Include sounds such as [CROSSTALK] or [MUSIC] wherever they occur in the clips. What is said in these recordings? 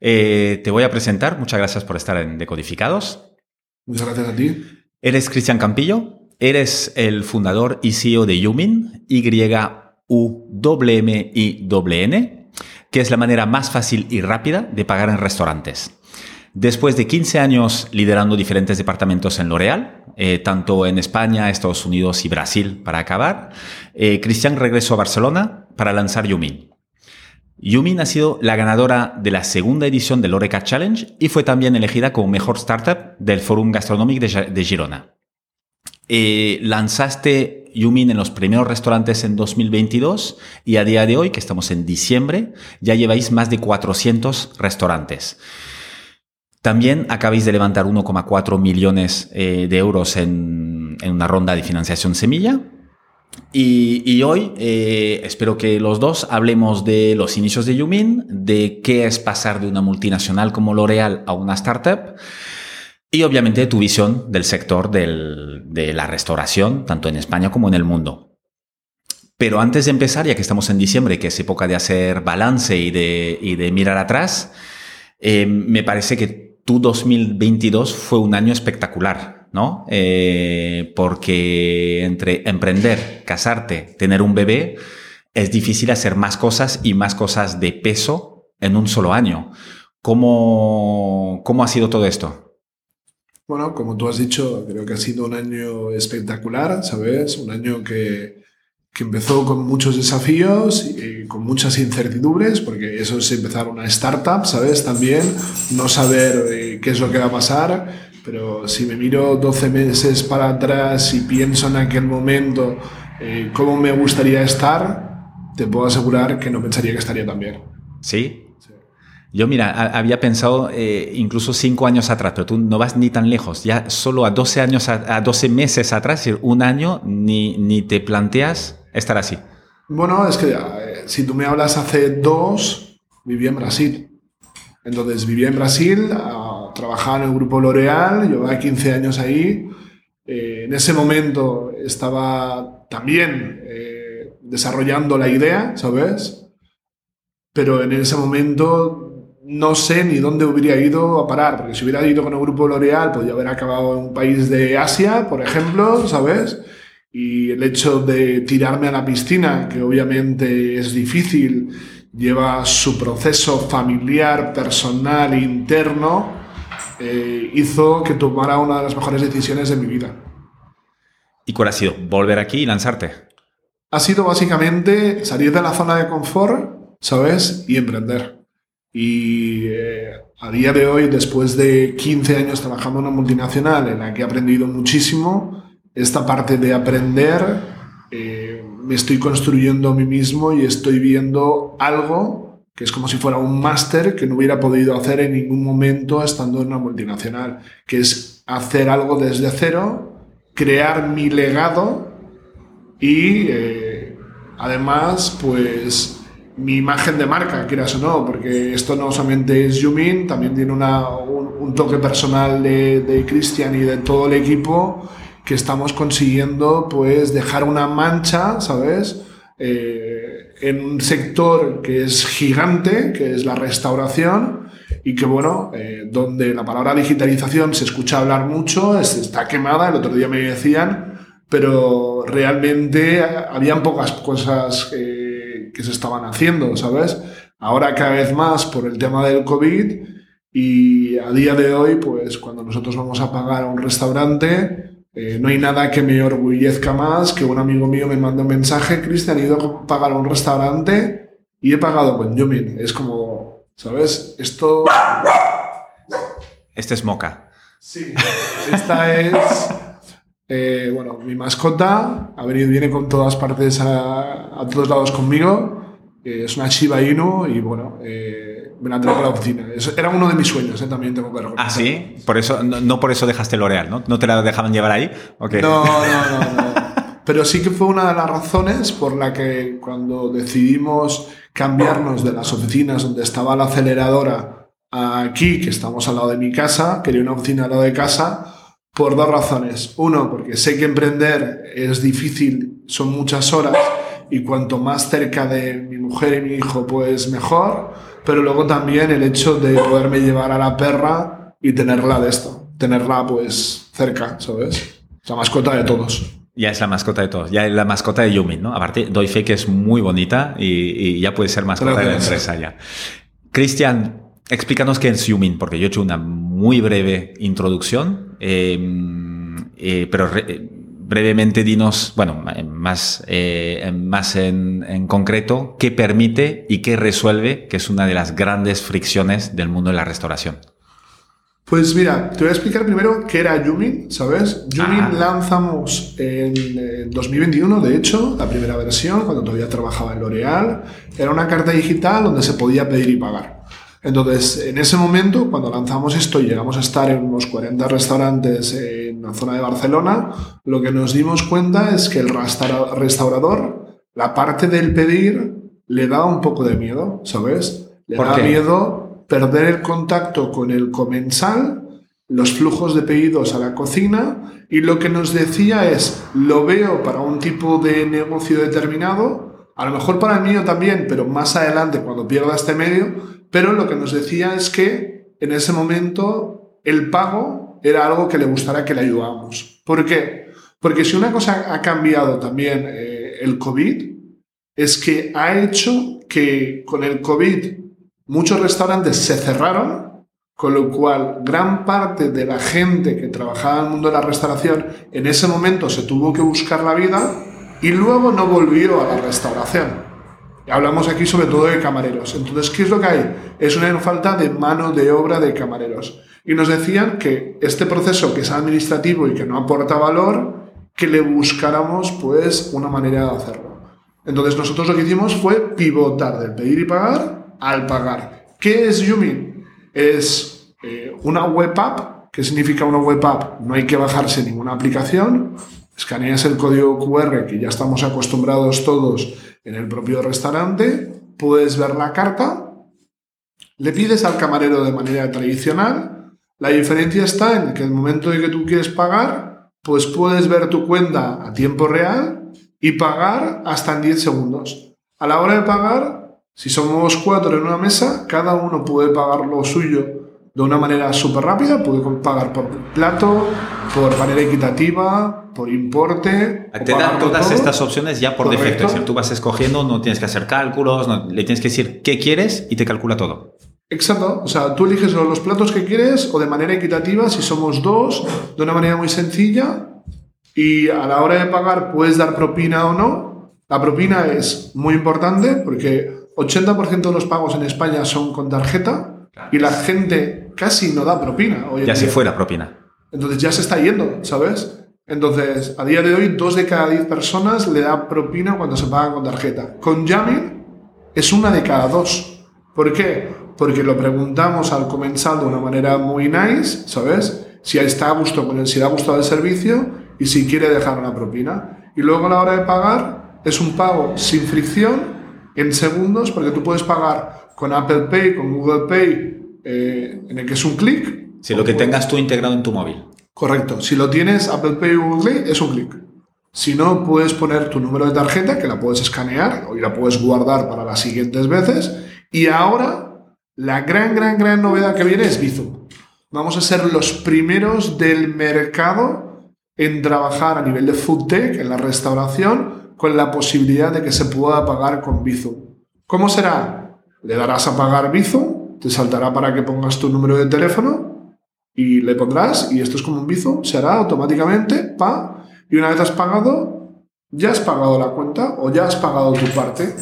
Eh, te voy a presentar. Muchas gracias por estar en Decodificados. Muchas gracias a ti. Eres Cristian Campillo. Eres el fundador y CEO de Yumin, Y-U-M-I-N, que es la manera más fácil y rápida de pagar en restaurantes. Después de 15 años liderando diferentes departamentos en L'Oréal, eh, tanto en España, Estados Unidos y Brasil para acabar, eh, Cristian regresó a Barcelona para lanzar Yumin. Yumin ha sido la ganadora de la segunda edición del Oreca Challenge y fue también elegida como mejor startup del Forum Gastronomic de, Girona. Eh, lanzaste Yumin en los primeros restaurantes en 2022 y a día de hoy, que estamos en diciembre, ya lleváis más de 400 restaurantes. También acabáis de levantar 1,4 millones eh, de euros en una ronda de financiación semilla y, hoy eh, espero que los dos hablemos de los inicios de Yumin, de qué es pasar de una multinacional como L'Oreal a una startup y obviamente tu visión del sector de la restauración, tanto en España como en el mundo. Pero antes de empezar, ya que estamos en diciembre, que es época de hacer balance y de, mirar atrás, eh, me parece que tu 2022 fue un año espectacular. ¿no? Eh, porque entre emprender, casarte, tener un bebé, es difícil hacer más cosas y más cosas de peso en un solo año. ¿Cómo, cómo ha sido todo esto? Bueno, como tú has dicho, creo que ha sido un año espectacular, ¿sabes? Un año que, que empezó con muchos desafíos y con muchas incertidumbres, porque eso es empezar una startup, ¿sabes? También no saber qué es lo que va a pasar, pero si me miro 12 meses para atrás y pienso en aquel momento eh, cómo me gustaría estar, te puedo asegurar que no pensaría que estaría tan bien. ¿Sí? Yo, mira, había pensado eh, incluso cinco años atrás, pero tú no vas ni tan lejos. Ya solo a 12 años, a, 12 meses atrás, decir, un año, ni, ni te planteas estar así. Bueno, es que eh, si tú me hablas hace dos, vivía en Brasil. Entonces, vivía en Brasil, trabajaba en el grupo L'Oreal, llevaba 15 años ahí. Eh, en ese momento estaba también eh, desarrollando la idea, ¿sabes? Pero en ese momento no sé ni dónde hubiera ido a parar, porque si hubiera ido con el grupo L'Oreal, podría haber acabado en un país de Asia, por ejemplo, ¿sabes? Y el hecho de tirarme a la piscina, que obviamente es difícil, lleva su proceso familiar, personal, interno, eh, hizo que tomara una de las mejores decisiones de mi vida. ¿Y cuál ha sido? ¿Volver aquí y lanzarte? Ha sido básicamente salir de la zona de confort, ¿sabes? Y emprender. Y eh, a día de hoy, después de 15 años trabajando en una multinacional en la que he aprendido muchísimo, esta parte de aprender eh, me estoy construyendo a mí mismo y estoy viendo algo que es como si fuera un máster que no hubiera podido hacer en ningún momento estando en una multinacional, que es hacer algo desde cero, crear mi legado y eh, además, pues mi imagen de marca, quieras o no, porque esto no solamente es Yumin, también tiene una, un, toque personal de, de Cristian y de todo el equipo que estamos consiguiendo pues dejar una mancha, ¿sabes? Eh, en un sector que es gigante, que es la restauración, y que bueno, eh, donde la palabra digitalización se escucha hablar mucho, está quemada, el otro día me decían, pero realmente habían pocas cosas que se estaban haciendo, ¿sabes? Ahora cada vez más por el tema del COVID y a día de hoy, pues cuando nosotros vamos a pagar a un restaurante, eh, no hay nada que me orgullezca más que un amigo mío me manda un mensaje, Cristian, he ido a pagar a un restaurante y he pagado con Yumin. Es como, ¿sabes? Esto... Este es Moca. Sí, esta es... Eh, bueno, mi mascota ha venido, viene con todas partes a, todos lados conmigo eh, es una Shiba Inu y bueno, eh, me la traigo a la oficina. Eso era uno de mis sueños, eh, también tengo que reconocer. Ah, sí, por eso, no, por eso dejaste L'Oreal, ¿no? ¿No te la dejaban llevar ahí? Okay. No, no, no, no. [LAUGHS] Pero sí que fue una de las razones por la que cuando decidimos cambiarnos de las oficinas donde estaba la aceleradora aquí, que estamos al lado de mi casa, quería una oficina al lado de casa, por dos razones. Uno, porque sé que emprender es difícil, son muchas horas y cuanto más cerca de mi mujer y mi hijo, pues mejor. Pero luego también el hecho de poderme llevar a la perra y tenerla de esto, tenerla pues cerca, ¿sabes? La mascota de todos. Ya es la mascota de todos, ya es la mascota de Yumin, ¿no? Aparte, doy fe que es muy bonita y, ya puede ser mascota de la empresa ya. Cristian, explícanos qué es Yumin, porque yo he hecho una muy breve introducción, em, eh, pero brevemente dinos, bueno, más, eh, más en, en, concreto, qué permite y qué resuelve, que es una de las grandes fricciones del mundo de la restauración. Pues mira, te voy a explicar primero qué era Yumin, ¿sabes? Yumin lanzamos en, 2021, de hecho, la primera versión, cuando todavía trabajaba en L'Oreal. Era una carta digital donde se podía pedir y pagar. Entonces, en ese momento, cuando lanzamos esto y llegamos a estar en unos 40 restaurantes en la zona de Barcelona, lo que nos dimos cuenta es que el restaurador, la parte del pedir, le daba un poco de miedo, ¿sabes? Le daba miedo perder el contacto con el comensal, los flujos de pedidos a la cocina, y lo que nos decía es, lo veo para un tipo de negocio determinado, a lo mejor para el mío también, pero más adelante, cuando pierda este medio, pero lo que nos decía es que en ese momento el pago era algo que le gustara que le ayudáramos. ¿Por qué? Porque si una cosa ha cambiado también eh, el COVID, es que ha hecho que con el COVID muchos restaurantes se cerraron, con lo cual gran parte de la gente que trabajaba en el mundo de la restauración en ese momento se tuvo que buscar la vida y luego no volvió a la restauración. Hablamos aquí sobre todo de camareros. Entonces, ¿qué es lo que hay? Es una falta de mano de obra de camareros. Y nos decían que este proceso que es administrativo y que no aporta valor, que le buscáramos pues una manera de hacerlo. Entonces nosotros lo que hicimos fue pivotar del pedir y pagar al pagar. ¿Qué es Yumin? Es eh, una web app. ¿Qué significa una web app? No hay que bajarse ninguna aplicación. Escaneas el código QR que ya estamos acostumbrados todos en el propio restaurante, puedes ver la carta, le pides al camarero de manera tradicional, la diferencia está en que el momento en que tú quieres pagar, pues puedes ver tu cuenta a tiempo real y pagar hasta en 10 segundos. A la hora de pagar, si somos cuatro en una mesa, cada uno puede pagar lo suyo de una manera súper rápida, puede pagar por plato, por manera equitativa, por importe. Te dan todas estas opciones ya por defecto. Es decir, tú vas escogiendo, no tienes que hacer cálculos, le tienes que decir qué quieres y te calcula todo. Exacto, o sea, tú eliges los platos que quieres o de manera equitativa, si somos dos, de una manera muy sencilla y a la hora de pagar puedes dar propina o no. La propina es muy importante porque 80% de los pagos en España son con tarjeta y la gente casi no da propina. ya si fuera propina. Entonces ya se está yendo, ¿sabes? Entonces, a día de hoy, dos de cada diez personas le da propina cuando se paga con tarjeta. Con Yamin es una de cada dos. ¿Por qué? Porque lo preguntamos al comensal de una manera muy nice, ¿sabes? Si está a gusto con él, si le ha gustado el servicio y si quiere dejar una propina. Y luego a la hora de pagar es un pago sin fricción en segundos, porque tú puedes pagar con Apple Pay, con Google Pay, eh, en el que es un clic. Si lo que tengas tú integrado en tu móvil. Correcto. Si lo tienes Apple Pay o Google Pay, es un clic. Si no, puedes poner tu número de tarjeta, que la puedes escanear o la puedes guardar para las siguientes veces. Y ahora, la gran, gran, gran novedad que viene es Bizum. Vamos a ser los primeros del mercado en trabajar a nivel de food tech, en la restauración, con la posibilidad de que se pueda pagar con Bizum. ¿Cómo será? Le darás a pagar Bizum, te saltará para que pongas tu número de teléfono y le pondrás, y esto es como un Bizum, se hará automáticamente, pa, y una vez has pagado, ya has pagado la cuenta o ya has pagado tu parte.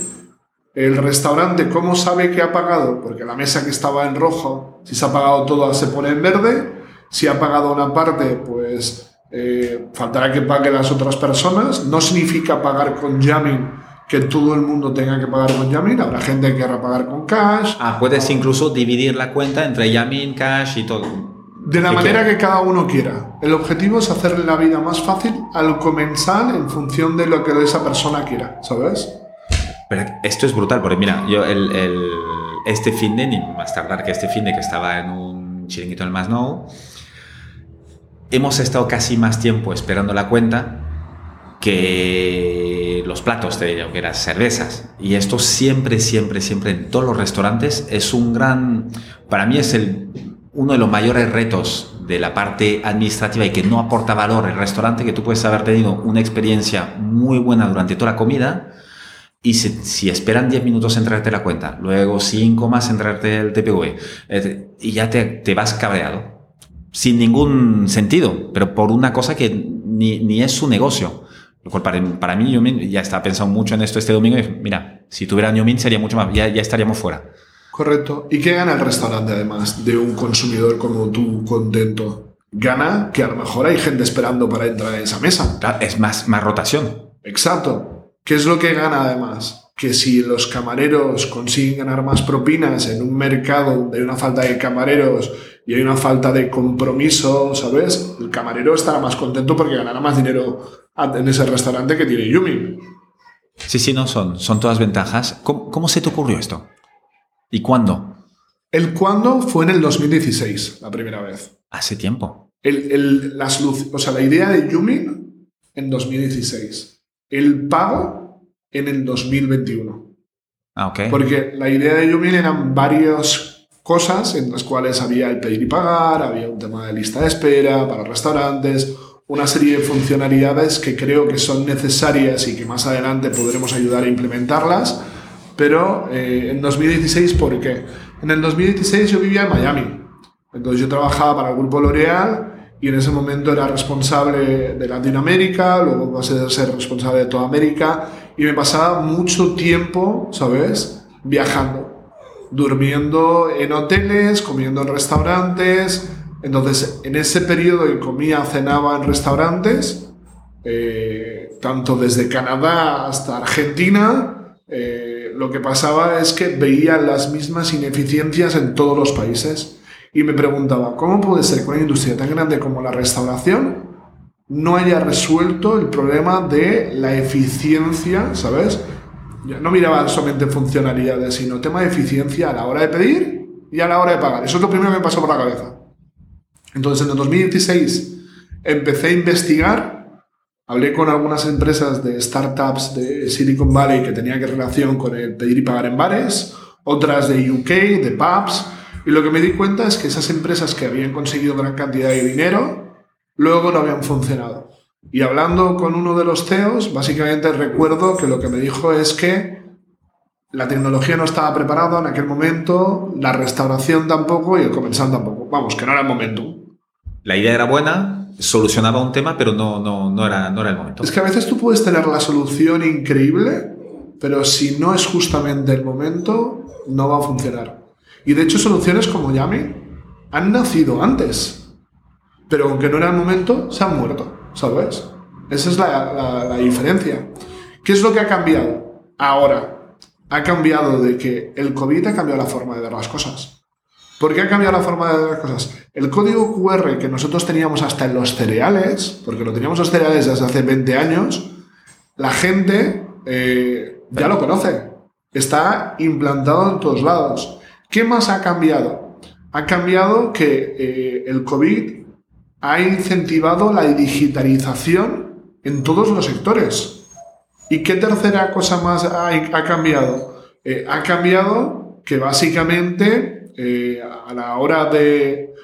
El restaurante, ¿cómo sabe que ha pagado? Porque la mesa que estaba en rojo, si se ha pagado todo, se pone en verde. Si ha pagado una parte, pues eh, faltará que paguen las otras personas. No significa pagar con jamming que todo el mundo tenga que pagar con Yamin, habrá gente que querrá pagar con cash. Ah, puedes incluso dividir la cuenta entre Yamin, cash y todo. De la manera que cada uno quiera. El objetivo es hacerle la vida más fácil al comensal en función de lo que esa persona quiera, ¿sabes? Pero esto es brutal, porque mira, yo este fin de, ni más tardar que este fin de que estaba en un chiringuito en el Masnou, hemos estado casi más tiempo esperando la cuenta que los platos de ello, que las cervezas. Y esto siempre, siempre, siempre en todos los restaurantes es un gran, para mí es uno de los mayores retos de la parte administrativa y que no aporta valor el restaurante, que tú puedes haber tenido una experiencia muy buena durante toda la comida y si, esperan 10 minutos en traerte la cuenta, luego 5 más en traerte el TPV eh, y ya te, te vas cabreado sin ningún sentido, pero por una cosa que ni, ni es su negocio. Lo cual para, para mí, yo ya estaba pensando mucho en esto este domingo y mira, si tuviera Min sería mucho más, ya, ya estaríamos fuera. Correcto. ¿Y qué gana el restaurante además de un consumidor como tú contento? Gana que a lo mejor hay gente esperando para entrar en esa mesa. es más, más rotación. Exacto. ¿Qué es lo que gana además? Que si los camareros consiguen ganar más propinas en un mercado donde hay una falta de camareros y hay una falta de compromiso, ¿sabes? El camarero estará más contento porque ganará más dinero en ese restaurante que tiene Yumi. Sí, sí, no, son, son todas ventajas. ¿Cómo, se te ocurrió esto? ¿Y cuándo? El cuándo fue en el 2016, la primera vez. Hace tiempo. El, la o sea, la idea de Yumi en 2016. El pago en el 2021. Ah, ok. Porque la idea de Yumi eran varios cosas en las cuales había el pedir y pagar, había un tema de lista de espera para restaurantes, una serie de funcionalidades que creo que son necesarias y que más adelante podremos ayudar a implementarlas. Pero eh, en 2016, ¿por qué? En el 2016 yo vivía en Miami. Entonces yo trabajaba para el grupo L'Oreal y en ese momento era responsable de Latinoamérica, luego pasé a ser responsable de toda América y me pasaba mucho tiempo, ¿sabes? Viajando durmiendo en hoteles, comiendo en restaurantes. Entonces, en ese periodo que comía, cenaba en restaurantes, eh, tanto desde Canadá hasta Argentina, eh, lo que pasaba es que veía las mismas ineficiencias en todos los países. Y me preguntaba, ¿cómo puede ser que una industria tan grande como la restauración no haya resuelto el problema de la eficiencia, ¿sabes? no miraba solamente funcionalidades, sino tema de eficiencia a la hora de pedir y a la hora de pagar. Eso es lo primero que me pasó por la cabeza. Entonces, en el 2016 empecé a investigar, hablé con algunas empresas de startups de Silicon Valley que tenían que relación con el pedir y pagar en bares, otras de UK, de pubs, y lo que me di cuenta es que esas empresas que habían conseguido gran cantidad de dinero, luego no habían funcionado. Y hablando con uno de los CEOs, básicamente recuerdo que lo que me dijo es que la tecnología no estaba preparada en aquel momento, la restauración tampoco y el comensal tampoco. Vamos, que no era el momento. La idea era buena, solucionaba un tema, pero no, no, no, era, no era el momento. Es que a veces tú puedes tener la solución increíble, pero si no es justamente el momento, no va a funcionar. Y de hecho soluciones como Yami han nacido antes, pero aunque no era el momento, se han muerto. ¿sabes? Esa es la, diferencia. ¿Qué es lo que ha cambiado? Ahora, ha cambiado de que el COVID ha cambiado la forma de ver las cosas. ¿Por qué ha cambiado la forma de ver las cosas? El código QR que nosotros teníamos hasta en los cereales, porque lo teníamos los cereales desde hace 20 años, la gente eh, ya lo conoce. Está implantado en todos lados. ¿Qué más ha cambiado? Ha cambiado que eh, el COVID ha incentivado la digitalización en todos los sectores. ¿Y qué tercera cosa más ha, cambiado? Eh, ha cambiado que básicamente eh, a la hora de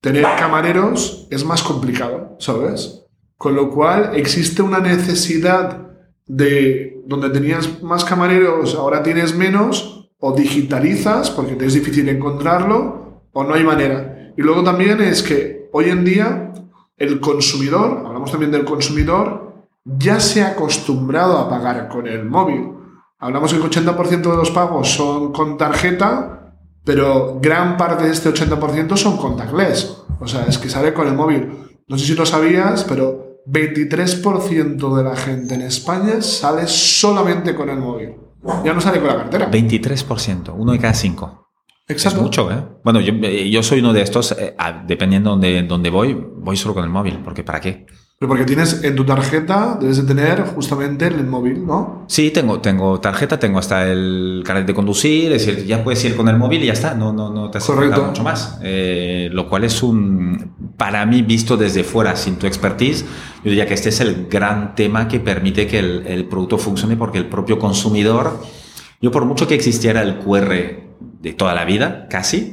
tener camareros es más complicado, ¿sabes? Con lo cual existe una necesidad de donde tenías más camareros, ahora tienes menos, o digitalizas porque te es difícil encontrarlo, o no hay manera. Y luego también es que hoy en día el consumidor, hablamos también del consumidor, ya se ha acostumbrado a pagar con el móvil. Hablamos que el 80% de los pagos son con tarjeta, pero gran parte de este 80% son contactless. O sea, es que sale con el móvil. No sé si lo sabías, pero 23% de la gente en España sale solamente con el móvil. Ya no sale con la cartera. 23%, uno de cada cinco. Exacto. Es mucho, ¿eh? Bueno, yo, eh, yo soy uno de estos, eh, dependiendo de dónde voy, voy solo con el móvil, porque ¿para qué? Pero porque tienes en tu tarjeta, debes de tener justamente el móvil, ¿no? Sí, tengo, tengo tarjeta, tengo hasta el carnet de conducir, es decir, ya puedes ir con el móvil y ya está, no, no, no te hace falta mucho más. Eh, lo cual es un, para mí, visto desde fuera, sin tu expertise, yo diría que este es el gran tema que permite que el, el producto funcione porque el propio consumidor, yo por mucho que existiera el QR de toda la vida, casi,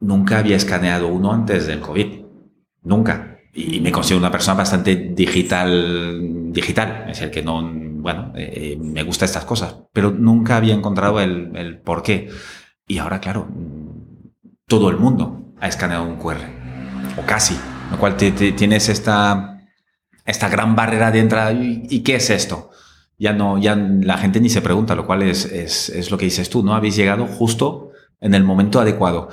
nunca había escaneado uno antes del COVID. Nunca. Y me considero una persona bastante digital, digital. Es decir, que no, bueno, eh, me gusta estas cosas, pero nunca había encontrado el, el por qué. Y ahora, claro, todo el mundo ha escaneado un QR, o casi, lo cual te- te- tienes esta, esta gran barrera de entrada. ¿Y, y qué es esto? Ya no, ya la gente ni se pregunta, lo cual es, es, es lo que dices tú, ¿no? Habéis llegado justo en el momento adecuado.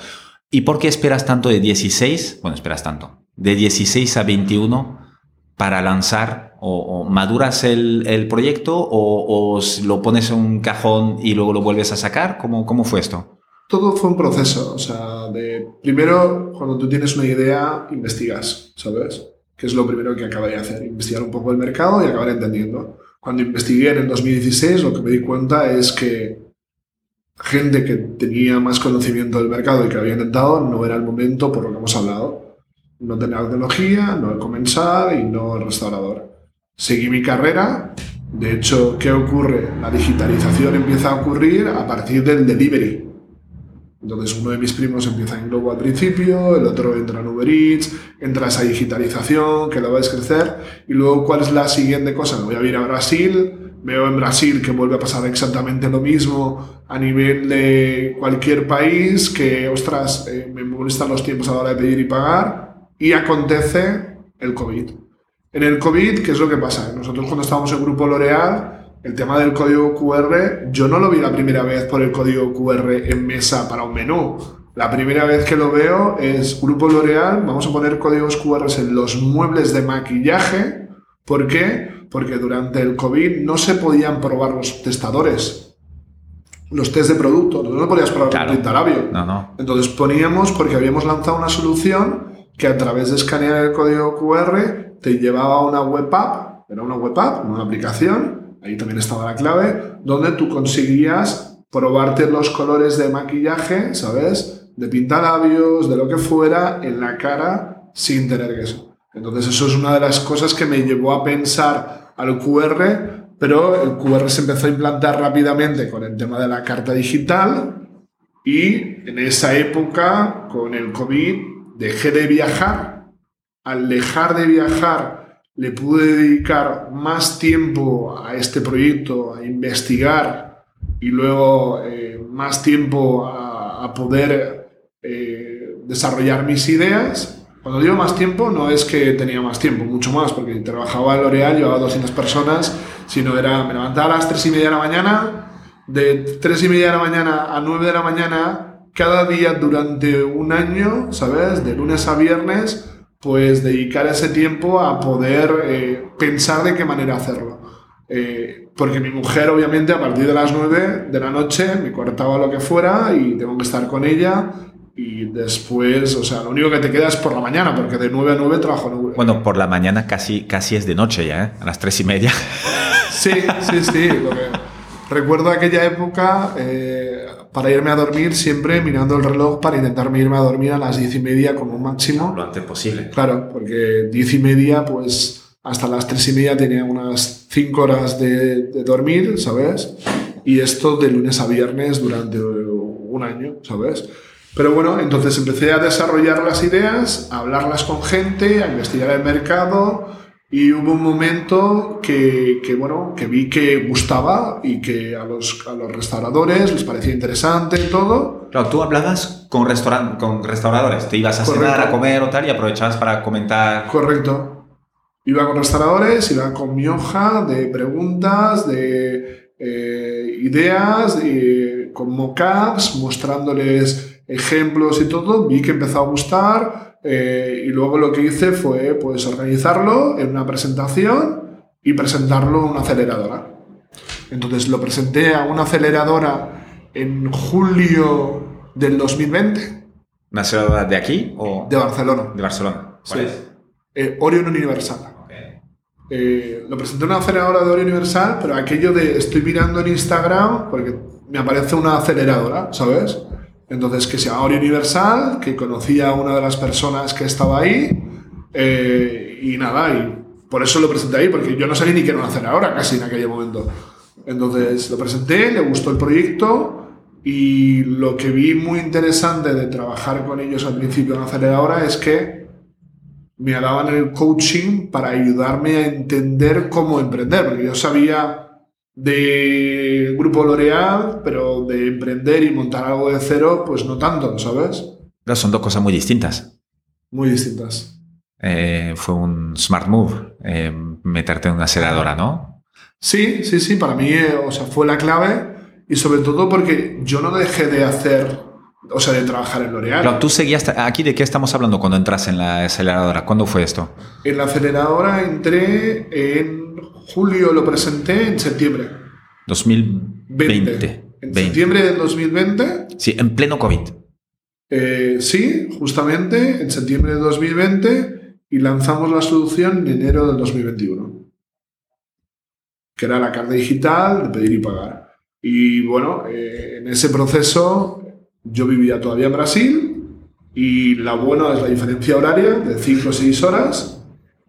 ¿Y por qué esperas tanto de 16? Bueno, esperas tanto. De 16 a 21 para lanzar o, maduras el, el proyecto o, lo pones en un cajón y luego lo vuelves a sacar? ¿Cómo, cómo fue esto? Todo fue un proceso, o sea, de primero cuando tú tienes una idea investigas, ¿sabes? Que es lo primero que acabé de hacer, investigar un poco el mercado y acabar entendiendo. Cuando investigué en el 2016 lo que me di cuenta es que gente que tenía más conocimiento del mercado y que había intentado no era el momento por lo que hemos hablado. No tener la tecnología, no el comensal y no el restaurador. Seguí mi carrera. De hecho, ¿qué ocurre? La digitalización empieza a ocurrir a partir del delivery. Entonces uno de mis primos empieza en Globo al principio, el otro entra en Uber Eats, entra esa digitalización que la ves crecer y luego cuál es la siguiente cosa, voy a ir a Brasil, veo en Brasil que vuelve a pasar exactamente lo mismo a nivel de cualquier país, que ostras, eh, me molestan los tiempos a la hora de pedir y pagar y acontece el COVID. En el COVID, ¿qué es lo que pasa? Nosotros cuando estábamos en Grupo L'Oreal, el tema del código QR, yo no lo vi la primera vez por el código QR en mesa para un menú. La primera vez que lo veo es Grupo L'Oreal, vamos a poner códigos QR en los muebles de maquillaje. ¿Por qué? Porque durante el COVID no se podían probar los testadores, los test de producto, no podías probar Claro. pintalabio. No, no. Entonces poníamos, porque habíamos lanzado una solución que a través de escanear el código QR te llevaba a una web app, era una web app, una aplicación, ahí también estaba la clave, donde tú conseguías probarte los colores de maquillaje, ¿sabes? De pintalabios, de lo que fuera, en la cara sin tener eso. Entonces eso es una de las cosas que me llevó a pensar al QR, pero el QR se empezó a implantar rápidamente con el tema de la carta digital, y en esa época, con el COVID, dejé de viajar. Al dejar de viajar, le pude dedicar más tiempo a este proyecto, a investigar y luego eh, más tiempo a, a poder eh, desarrollar mis ideas. Cuando digo más tiempo, no es que tenía más tiempo, mucho más, porque trabajaba en L'Oreal, llevaba 200 personas, sino era, me levantaba a las 3 y media de la mañana, de 3 y media de la mañana a 9 de la mañana, cada día durante un año, ¿sabes? De lunes a viernes, pues dedicar ese tiempo a poder eh, pensar de qué manera hacerlo. Eh, porque mi mujer, obviamente, a partir de las 9 de la noche me cortaba lo que fuera y tengo que estar con ella. Y después, o sea, lo único que te queda es por la mañana, porque de 9 a 9 trabajo en Uber. Bueno, por la mañana casi, casi es de noche ya, ¿eh? A las tres y media. Sí, sí, sí. lo que- Recuerdo aquella época eh, para irme a dormir siempre mirando el reloj para intentarme irme a dormir a las diez y media como máximo. Lo antes posible. Claro, porque diez y media, pues hasta las tres y media tenía unas cinco horas de, de dormir, ¿sabes? Y esto de lunes a viernes durante un año, ¿sabes? Pero bueno, entonces empecé a desarrollar las ideas, a hablarlas con gente, a investigar el mercado y hubo un momento que, que, bueno, que vi que gustaba y que a los, a los restauradores les parecía interesante y todo. Claro, tú hablabas con, restauran con restauradores, te ibas a cenar, Correcto. a comer o tal y aprovechabas para comentar. Correcto. Iba con restauradores, iba con mi hoja de preguntas, de eh, ideas, y con mockups, mostrándoles ejemplos y todo. Vi que empezó a gustar, eh, y luego lo que hice fue pues organizarlo en una presentación y presentarlo en una aceleradora. Entonces lo presenté a una aceleradora en julio del 2020. ¿Una aceleradora de aquí o de Barcelona? De Barcelona. sí. Eh, Orion Universal. Eh, lo presenté en una aceleradora de Orion Universal, pero aquello de estoy mirando en Instagram porque me aparece una aceleradora, ¿sabes? Entonces, que sea Ori Universal, que conocía a una de las personas que estaba ahí, eh, y nada, y por eso lo presenté ahí, porque yo no sabía ni qué a hacer ahora, casi en aquel momento. Entonces, lo presenté, le gustó el proyecto, y lo que vi muy interesante de trabajar con ellos al principio en aceleradora es que me daban el coaching para ayudarme a entender cómo emprender, porque yo sabía de Grupo L'Oreal, pero de emprender y montar algo de cero, pues no tanto, ¿sabes? Pero son dos cosas muy distintas. Muy distintas. Eh, fue un smart move eh, meterte en una aceleradora, ¿no? Sí, sí, sí, para mí, eh, o sea, fue la clave y sobre todo porque yo no dejé de hacer, o sea, de trabajar en L'Oreal. Pero tú seguías, aquí de qué estamos hablando cuando entras en la aceleradora, ¿cuándo fue esto? En la aceleradora entré en julio lo presenté en septiembre. 2020. En septiembre del 2020. Sí, en pleno COVID. Eh, sí, justamente en septiembre de 2020 y lanzamos la solución en enero del 2021. Que era la carta digital de pedir y pagar. Y bueno, eh, en ese proceso yo vivía todavía en Brasil y la buena es la diferencia horaria de 5 o 6 horas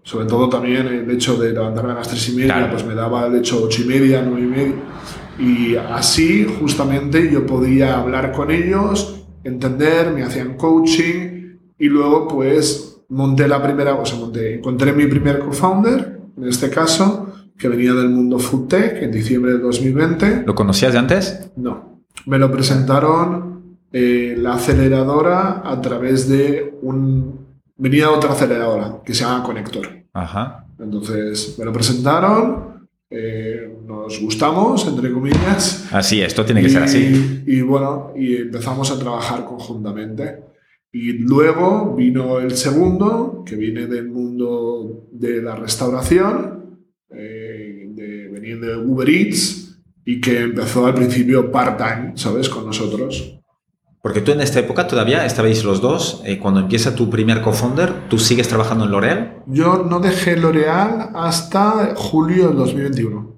sobre todo también el hecho de levantarme a las tres y media, pues me daba el hecho ocho y media, nueve y media. Y así justamente yo podía hablar con ellos, entender, me hacían coaching y luego pues monté la primera, o sea, monté, encontré mi primer co-founder, en este caso, que venía del mundo food tech en diciembre de 2020. ¿Lo conocías de antes? No. Me lo presentaron eh, la aceleradora a través de un venía otra aceleradora que se llama Conector. Ajá. Entonces me lo presentaron, eh, nos gustamos, entre comillas. Así, esto tiene que ser así. Y bueno, y empezamos a trabajar conjuntamente. Y luego vino el segundo, que viene del mundo de la restauración, eh, de, venir de Uber Eats, y que empezó al principio part-time, ¿sabes? Con nosotros. Porque tú en esta época todavía estabais los dos, eh, cuando empieza tu primer co-founder, ¿tú sigues trabajando en L'Oreal? Yo no dejé L'Oreal hasta julio del 2021.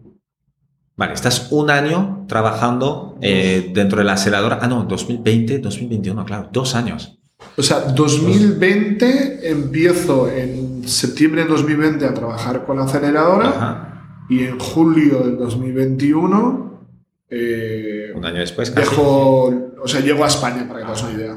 Vale, estás un año trabajando eh, dentro de la aceleradora. Ah, no, 2020, 2021, claro, dos años. O sea, 2020 empiezo en septiembre de 2020 a trabajar con la aceleradora y en julio del 2021 eh, un año después, Dejo, o sea, llego a España, para que te hagas una idea.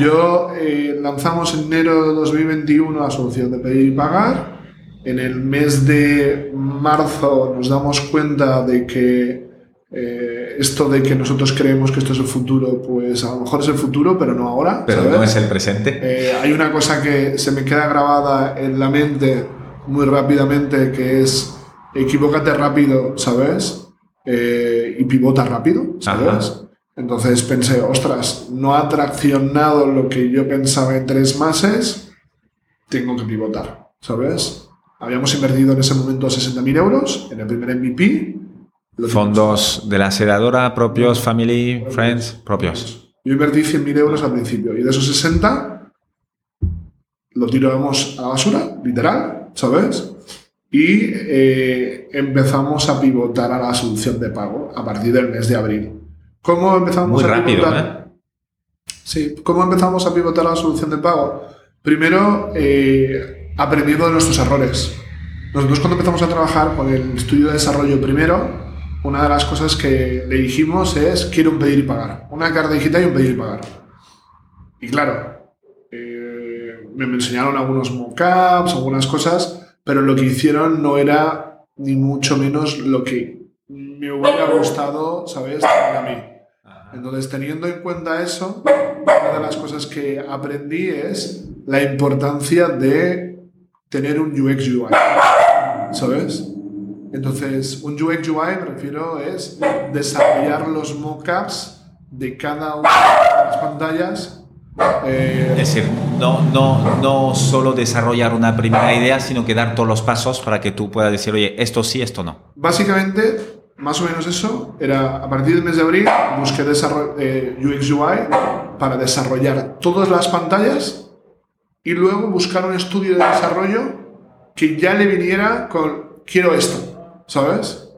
Yo eh, lanzamos en enero de 2021 la solución de pedir y pagar. En el mes de marzo nos damos cuenta de que eh, esto de que nosotros creemos que esto es el futuro, pues a lo mejor es el futuro, pero no ahora. Pero no es el presente. hay una cosa que se me queda grabada en la mente muy rápidamente, que es equivócate rápido, ¿sabes? Eh, y pivota rápido, ¿sabes? Entonces pensé, ostras, no ha traccionado lo que yo pensaba en tres meses, tengo que pivotar, ¿sabes? Habíamos invertido en ese momento 60.000 euros en el primer MVP. Fondos de la aceleradora, propios, family, friends, propios. Yo invertí 100.000 euros al principio y de esos 60 lo tiramos a la basura, literal, ¿sabes? y eh, empezamos a pivotar a la solución de pago a partir del mes de abril. ¿Cómo empezamos Muy a rápido, pivotar? ¿eh? Sí, ¿cómo empezamos a pivotar la solución de pago? Primero, eh, aprendiendo de nuestros errores. Nosotros cuando empezamos a trabajar con el estudio de desarrollo primero, una de las cosas que le dijimos es quiero un pedir y pagar. Una carta digital y un pedir y pagar. Y claro, eh, me enseñaron algunos mockups, algunas cosas, pero lo que hicieron no era ni mucho menos lo que me hubiera gustado, ¿sabes? A mí. Entonces, teniendo en cuenta eso, una de las cosas que aprendí es la importancia de tener un UX UI, ¿sabes? Entonces, un UX UI, me refiero, es desarrollar los mockups de cada una de las pantallas Eh, es decir, no, no, no solo desarrollar una primera idea, sino que dar todos los pasos para que tú puedas decir, oye, esto sí, esto no. Básicamente, más o menos eso, era a partir del mes de abril busqué eh, UX UI para desarrollar todas las pantallas y luego buscar un estudio de desarrollo que ya le viniera con quiero esto, ¿sabes?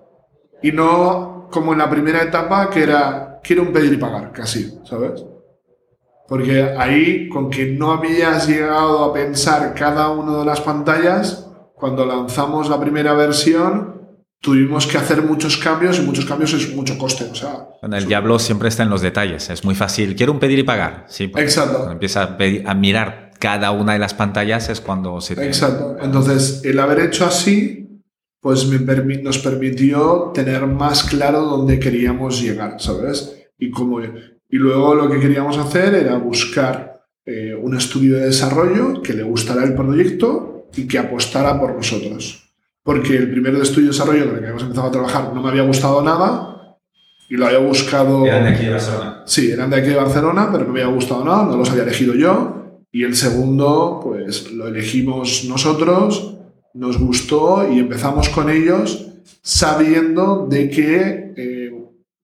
Y no como en la primera etapa que era quiero un pedir y pagar, casi, ¿sabes? Porque ahí, con que no habías llegado a pensar cada una de las pantallas, cuando lanzamos la primera versión, tuvimos que hacer muchos cambios y muchos cambios es mucho coste. O sea, el diablo siempre está en los detalles. Es muy fácil. Quiero un pedir y pagar. Sí, Exacto. Cuando empieza a, a, mirar cada una de las pantallas es cuando se... Exacto. Entonces, el haber hecho así, pues me nos permitió tener más claro dónde queríamos llegar, ¿sabes? Y cómo y luego lo que queríamos hacer era buscar eh, un estudio de desarrollo que le gustara el proyecto y que apostara por nosotros. Porque el primer estudio de desarrollo con el que habíamos empezado a trabajar no me había gustado nada y lo había buscado... Eran de aquí de Barcelona. Sí, eran de aquí de Barcelona, pero no me había gustado nada, no los había elegido yo. Y el segundo, pues lo elegimos nosotros, nos gustó y empezamos con ellos sabiendo de que... Eh,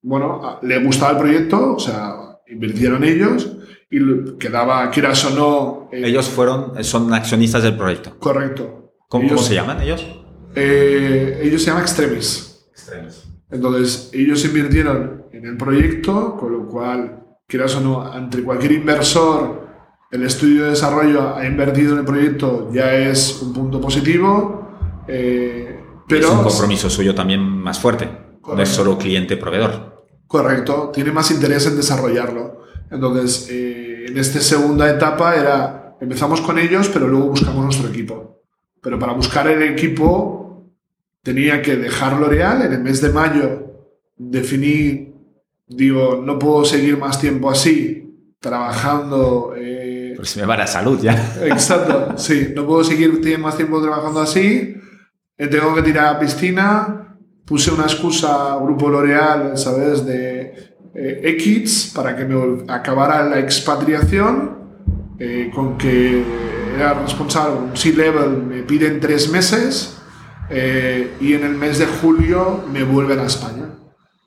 bueno, le gustaba el proyecto, o sea, invirtieron ellos y quedaba, quieras o no... Eh, ellos fueron, son accionistas del proyecto. Correcto. ¿Cómo, se llaman ellos? Eh, ellos se llaman Extremis. Extremis. Entonces, ellos invirtieron en el proyecto, con lo cual, quieras o no, entre cualquier inversor, el estudio de desarrollo ha invertido en el proyecto ya es un punto positivo. Eh, pero es un compromiso suyo también más fuerte. No es solo cliente-proveedor. Correcto, tiene más interés en desarrollarlo. Entonces, eh, en esta segunda etapa era, empezamos con ellos, pero luego buscamos nuestro equipo. Pero para buscar el equipo tenía que dejarlo real. En el mes de mayo definí, digo, no puedo seguir más tiempo así, trabajando... Eh, pues me va la salud ya. [LAUGHS] Exacto, sí, no puedo seguir más tiempo trabajando así. Eh, tengo que tirar a la piscina, puse una excusa Grupo L'Oreal, ¿sabes? De eh, X para que me acabara la expatriación, eh, con que era responsable, un C-Level me piden tres meses eh, y en el mes de julio me vuelven a España.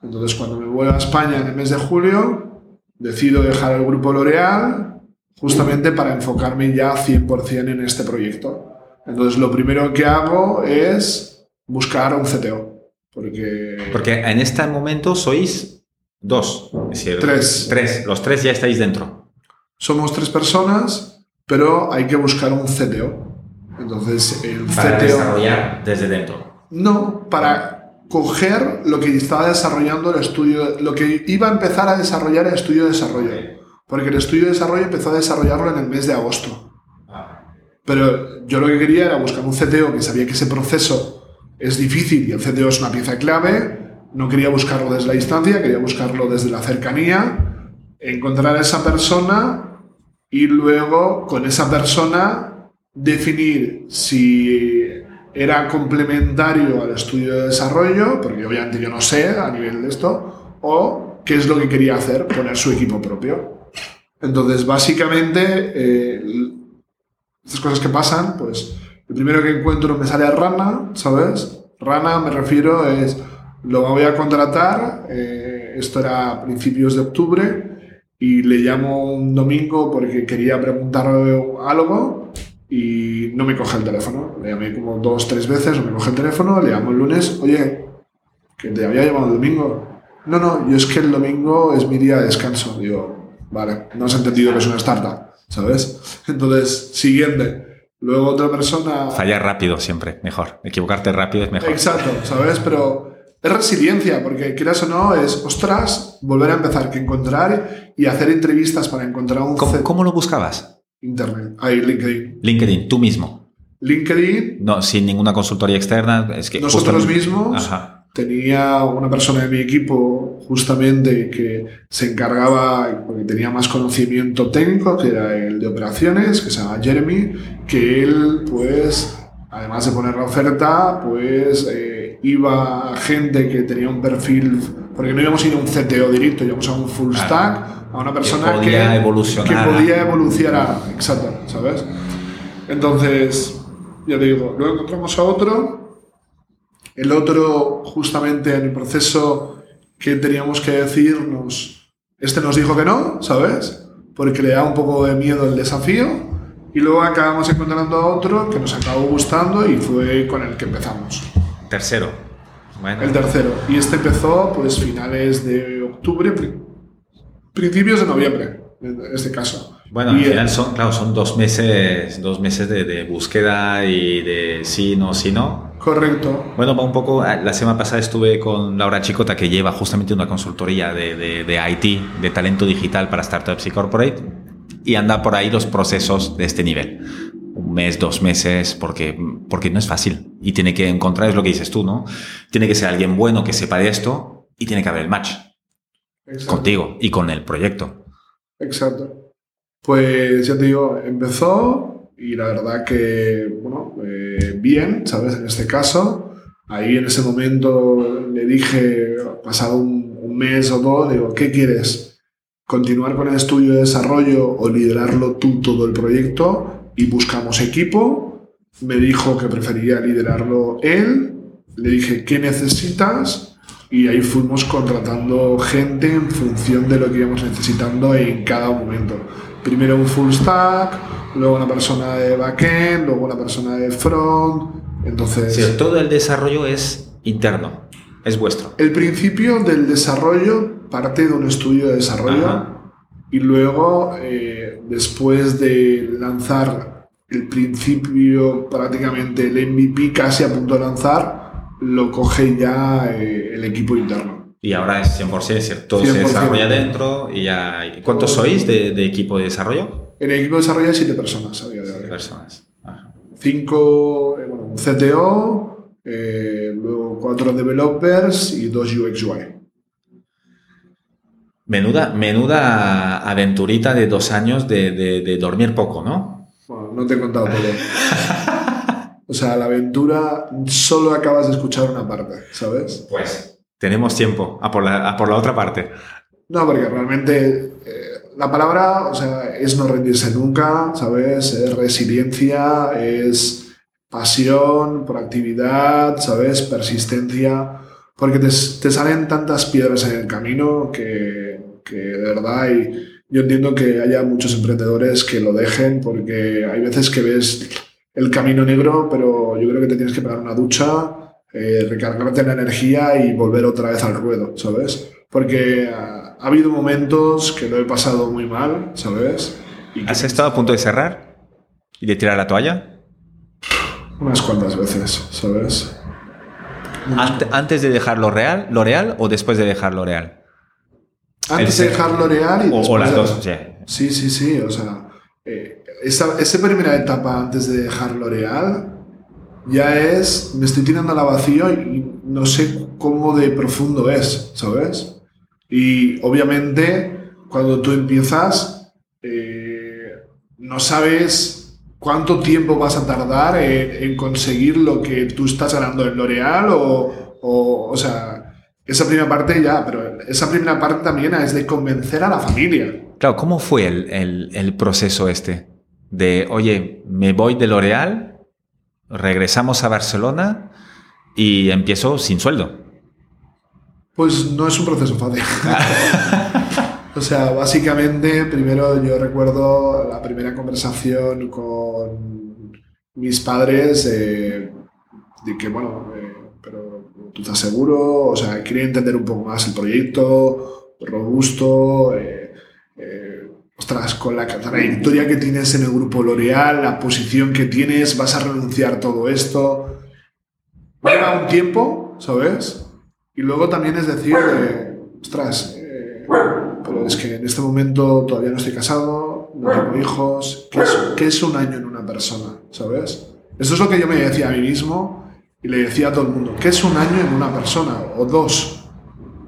Entonces, cuando me vuelvo a España en el mes de julio, decido dejar el Grupo L'Oreal justamente para enfocarme ya 100% en este proyecto. Entonces, lo primero que hago es buscar un CTO. Porque... Porque en este momento sois dos. tres. Tres. Los tres ya estáis dentro. Somos tres personas, pero hay que buscar un CTO. Entonces, el para CTO... desarrollar desde dentro. No, para coger lo que estaba desarrollando el estudio, lo que iba a empezar a desarrollar el estudio de desarrollo. Porque el estudio de desarrollo empezó a desarrollarlo en el mes de agosto. Ah. Pero yo lo que quería era buscar un CTO que sabía que ese proceso es difícil y el CTO es una pieza clave. No quería buscarlo desde la distancia, quería buscarlo desde la cercanía, encontrar a esa persona y luego con esa persona definir si era complementario al estudio de desarrollo, porque obviamente yo no sé a nivel de esto, o qué es lo que quería hacer, poner su equipo propio. Entonces, básicamente, eh, estas cosas que pasan, pues el primero que encuentro me sale a Rana, ¿sabes? Rana me refiero es, lo voy a contratar, eh, esto era a principios de octubre, y le llamo un domingo porque quería preguntarle algo y no me coge el teléfono. Le llamé como dos, tres veces, no me coge el teléfono, le llamo el lunes, oye, que te había llamado el domingo. No, no, yo es que el domingo es mi día de descanso. Digo, vale, no has entendido que es una startup, ¿sabes? [LAUGHS] Entonces, siguiente. Luego otra persona... Fallar rápido siempre, mejor. Equivocarte rápido es mejor. Exacto, ¿sabes? Pero es resiliencia, porque quieras o no, es, ostras, volver a empezar, que encontrar y hacer entrevistas para encontrar un... ¿Cómo, ¿cómo lo buscabas? Internet, ahí LinkedIn. LinkedIn, tú mismo. LinkedIn. No, sin ninguna consultoría externa. Es que nosotros mismos. Ajá tenía una persona de mi equipo justamente que se encargaba, porque tenía más conocimiento técnico, que era el de operaciones, que se llama Jeremy, que él, pues, además de poner la oferta, pues eh, iba gente que tenía un perfil Porque no íbamos a ir a un CTO directo, íbamos a un full stack, a una persona que podía evolucionar. Que podía evolucionar, exacto, ¿sabes? Entonces, ya te digo, luego encontramos a otro. El otro, justamente en el proceso que teníamos que decirnos, este nos dijo que no, ¿sabes? Porque le da un poco de miedo el desafío. Y luego acabamos encontrando a otro que nos acabó gustando y fue con el que empezamos. Tercero. Bueno. El tercero. Y este empezó pues finales de octubre, principios de noviembre, en este caso. Bueno, al final son, claro, son dos meses, dos meses de, búsqueda y de sí, no, sí, no. Correcto. Bueno, un poco, ah, la semana pasada estuve con Laura Chicota, que lleva justamente una consultoría de, de, de IT, de talento digital para startups y corporate, y anda por ahí los procesos de este nivel. Un mes, dos meses, porque, porque no es fácil. Y tiene que encontrar, es lo que dices tú, ¿no? Tiene que ser alguien bueno que sepa de esto y tiene que haber el match contigo y con el proyecto. Exacto. Pues ya te digo, empezó y la verdad que, bueno, eh, bien, ¿sabes? En este caso, ahí en ese momento le dije, pasado un, un mes o dos, digo, ¿qué quieres? ¿Continuar con el estudio de desarrollo o liderarlo tú todo el proyecto? Y buscamos equipo. Me dijo que prefería liderarlo él. Le dije, ¿qué necesitas? Y ahí fuimos contratando gente en función de lo que íbamos necesitando en cada momento primero un full stack, luego una persona de backend, luego una persona de front. Entonces. Sí, todo el desarrollo es interno, es vuestro. El principio del desarrollo parte de un estudio de desarrollo y luego, eh, después de lanzar el principio, prácticamente el MVP casi a punto de lanzar, lo coge ya eh, el equipo interno. Y ahora es 100%, todo se desarrolla dentro y ya... ¿Cuántos sois de, equipo de desarrollo? En el equipo de desarrollo hay siete personas a día de Personas. Cinco, eh, bueno, un CTO, eh, luego cuatro developers y dos UX UI. Menuda, menuda aventurita de dos años de, de dormir poco, ¿no? Bueno, no te he contado todo. o sea, la aventura solo acabas de escuchar una parte, ¿sabes? Pues tenemos tiempo a por la, por la otra parte. No, porque realmente eh, la palabra, o sea, es no rendirse nunca, ¿sabes? Es resiliencia, es pasión, proactividad, ¿sabes? Persistencia, porque te, te salen tantas piedras en el camino que, que de verdad y yo entiendo que haya muchos emprendedores que lo dejen porque hay veces que ves el camino negro, pero yo creo que te tienes que pegar una ducha eh, recargarte la energía y volver otra vez al ruedo, ¿sabes? Porque ha, habido momentos que lo he pasado muy mal, ¿sabes? ¿Has estado a punto de cerrar y de tirar la toalla? Unas cuantas veces, ¿sabes? ¿Antes de dejar L'Oreal, L'Oreal o después de dejar L'Oreal? Antes de dejar L'Oreal y o, o las dos, sí. Sí, sí, o sea, eh, esa, esa primera etapa antes de dejar L'Oreal ya es, me estoy tirando a la vacío y no sé cómo de profundo es, ¿sabes? Y obviamente cuando tú empiezas, eh, no sabes cuánto tiempo vas a tardar en, conseguir lo que tú estás ganando en L'Oreal o, o, o sea, esa primera parte ya, pero esa primera parte también es de convencer a la familia. Claro, ¿cómo fue el, el, el proceso este? De, oye, me voy de L'Oreal regresamos a Barcelona y empiezo sin sueldo. Pues no es un proceso fácil. [LAUGHS] o sea, básicamente, primero yo recuerdo la primera conversación con mis padres de que, bueno, eh, estás seguro, o sea, quería entender un poco más el proyecto, robusto. Eh, eh, ostras, con la trayectoria que tienes en el grupo L'Oreal, la posición que tienes, vas a renunciar todo esto. Lleva un tiempo, ¿sabes? Y luego también es decir, ostras, eh, pero es que en este momento todavía no estoy casado, no tengo hijos. ¿Qué es, ¿Qué es un año en una persona? ¿Sabes? Eso es lo que yo me decía a mí mismo y le decía a todo el mundo. ¿Qué es un año en una persona? O dos.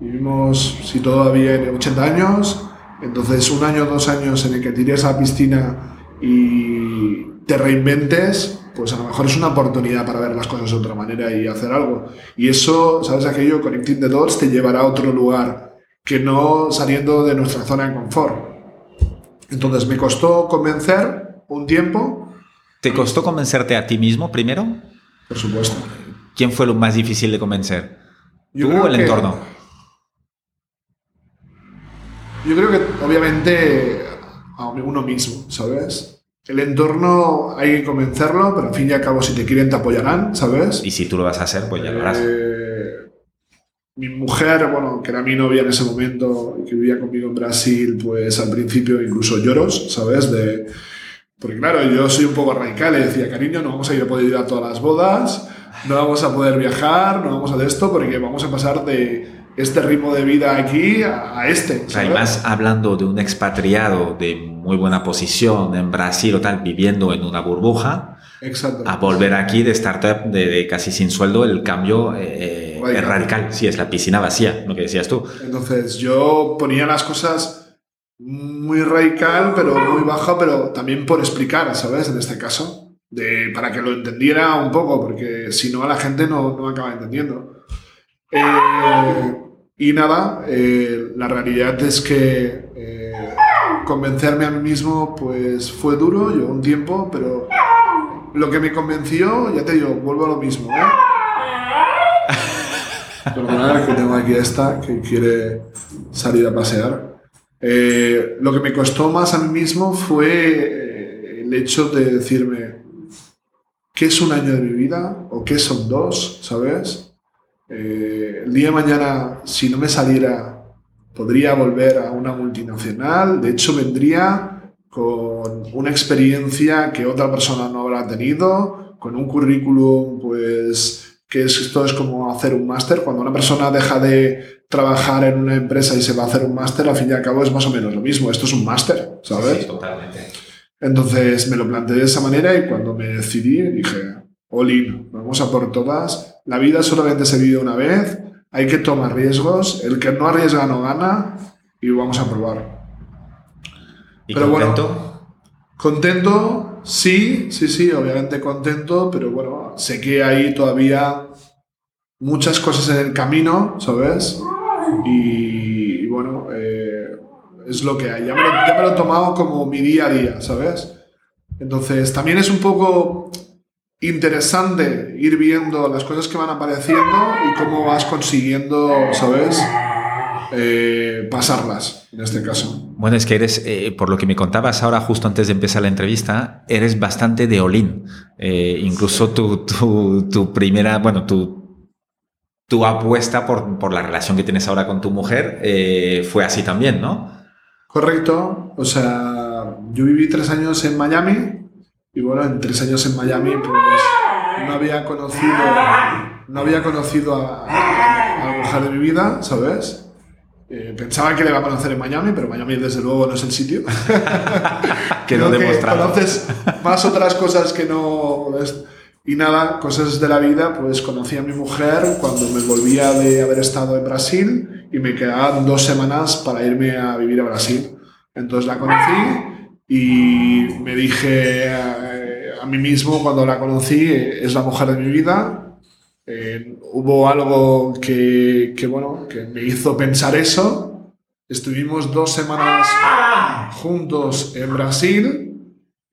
Vivimos, si todavía en 80 años, entonces, un año o dos años en el que tires a la piscina y te reinventes, pues a lo mejor es una oportunidad para ver las cosas de otra manera y hacer algo. Y eso, ¿sabes? Aquello, Connecting the Dots, te llevará a otro lugar que no saliendo de nuestra zona de confort. Entonces me costó convencer un tiempo. ¿Te costó convencerte a ti mismo primero? Por supuesto. ¿Quién fue lo más difícil de convencer? ¿Tú o el entorno? Yo creo que obviamente a uno mismo, ¿sabes? El entorno hay que convencerlo, pero al fin y al cabo si te quieren te apoyarán, ¿sabes? Y si tú lo vas a hacer, pues ya lo harás. Eh, mi mujer, bueno, que era mi novia en ese momento, que vivía conmigo en Brasil, pues al principio incluso lloros, ¿sabes? De, porque claro, yo soy un poco radical y decía, cariño, no vamos a ir a poder ir a todas las bodas, no vamos a poder viajar, no vamos a hacer esto, porque vamos a pasar de este ritmo de vida aquí a, este. Además, hablando de un expatriado de muy buena posición en Brasil o tal, viviendo en una burbuja, Exacto. a volver aquí de startup de, casi sin sueldo, el cambio eh, radical. es radical. Sí, es la piscina vacía, lo que decías tú. Entonces, yo ponía las cosas muy radical, pero muy baja, pero también por explicar, ¿sabes? En este caso, de, para que lo entendiera un poco, porque si no, a la gente no, no acaba entendiendo. Eh, y nada, eh, la realidad es que eh, convencerme a mí mismo pues fue duro, llevó un tiempo, pero lo que me convenció, ya te digo, vuelvo a lo mismo. ¿eh? Perdonad que tengo aquí esta que quiere salir a pasear. Eh, lo que me costó más a mí mismo fue el hecho de decirme, ¿qué es un año de mi vida? ¿O qué son dos? ¿Sabes? Eh, el día de mañana, si no me saliera, podría volver a una multinacional. De hecho, vendría con una experiencia que otra persona no habrá tenido, con un currículum, pues, que esto es como hacer un máster. Cuando una persona deja de trabajar en una empresa y se va a hacer un máster, al fin y al cabo es más o menos lo mismo. Esto es un máster, ¿sabes? Sí, totalmente. Entonces me lo planteé de esa manera y cuando me decidí dije, all vamos a por todas. La vida solamente se vive una vez, hay que tomar riesgos, el que no arriesga no gana y vamos a probar. ¿Y pero contento? bueno, contento, sí, sí, sí, obviamente contento, pero bueno, sé que hay todavía muchas cosas en el camino, ¿sabes? Y, bueno, eh, es lo que hay. Ya me, lo, ya me lo he tomado como mi día a día, ¿sabes? Entonces, también es un poco interesante ir viendo las cosas que van apareciendo y cómo vas consiguiendo, ¿sabes? Eh, pasarlas, en este caso. Bueno, es que eres, eh, por lo que me contabas ahora justo antes de empezar la entrevista, eres bastante de olín. Eh, incluso tu, tu, tu, primera, bueno, tu, tu apuesta por, por, la relación que tienes ahora con tu mujer fue así también, ¿no? Correcto. O sea, yo viví tres años en Miami y bueno, en tres años en Miami, pues no había conocido, no había conocido a, a, la mujer de mi vida, ¿sabes? Eh, pensaba que le iba a conocer en Miami, pero Miami desde luego no es el sitio. [LAUGHS] Quedó demostrado. Conoces más otras cosas que no... Y nada, cosas de la vida, pues conocí a mi mujer cuando me volvía de haber estado en Brasil y me quedaban dos semanas para irme a vivir a Brasil. Entonces la conocí y me dije a, a, mí mismo cuando la conocí, es la mujer de mi vida. Eh, hubo algo que, que, bueno, que me hizo pensar eso. Estuvimos dos semanas juntos en Brasil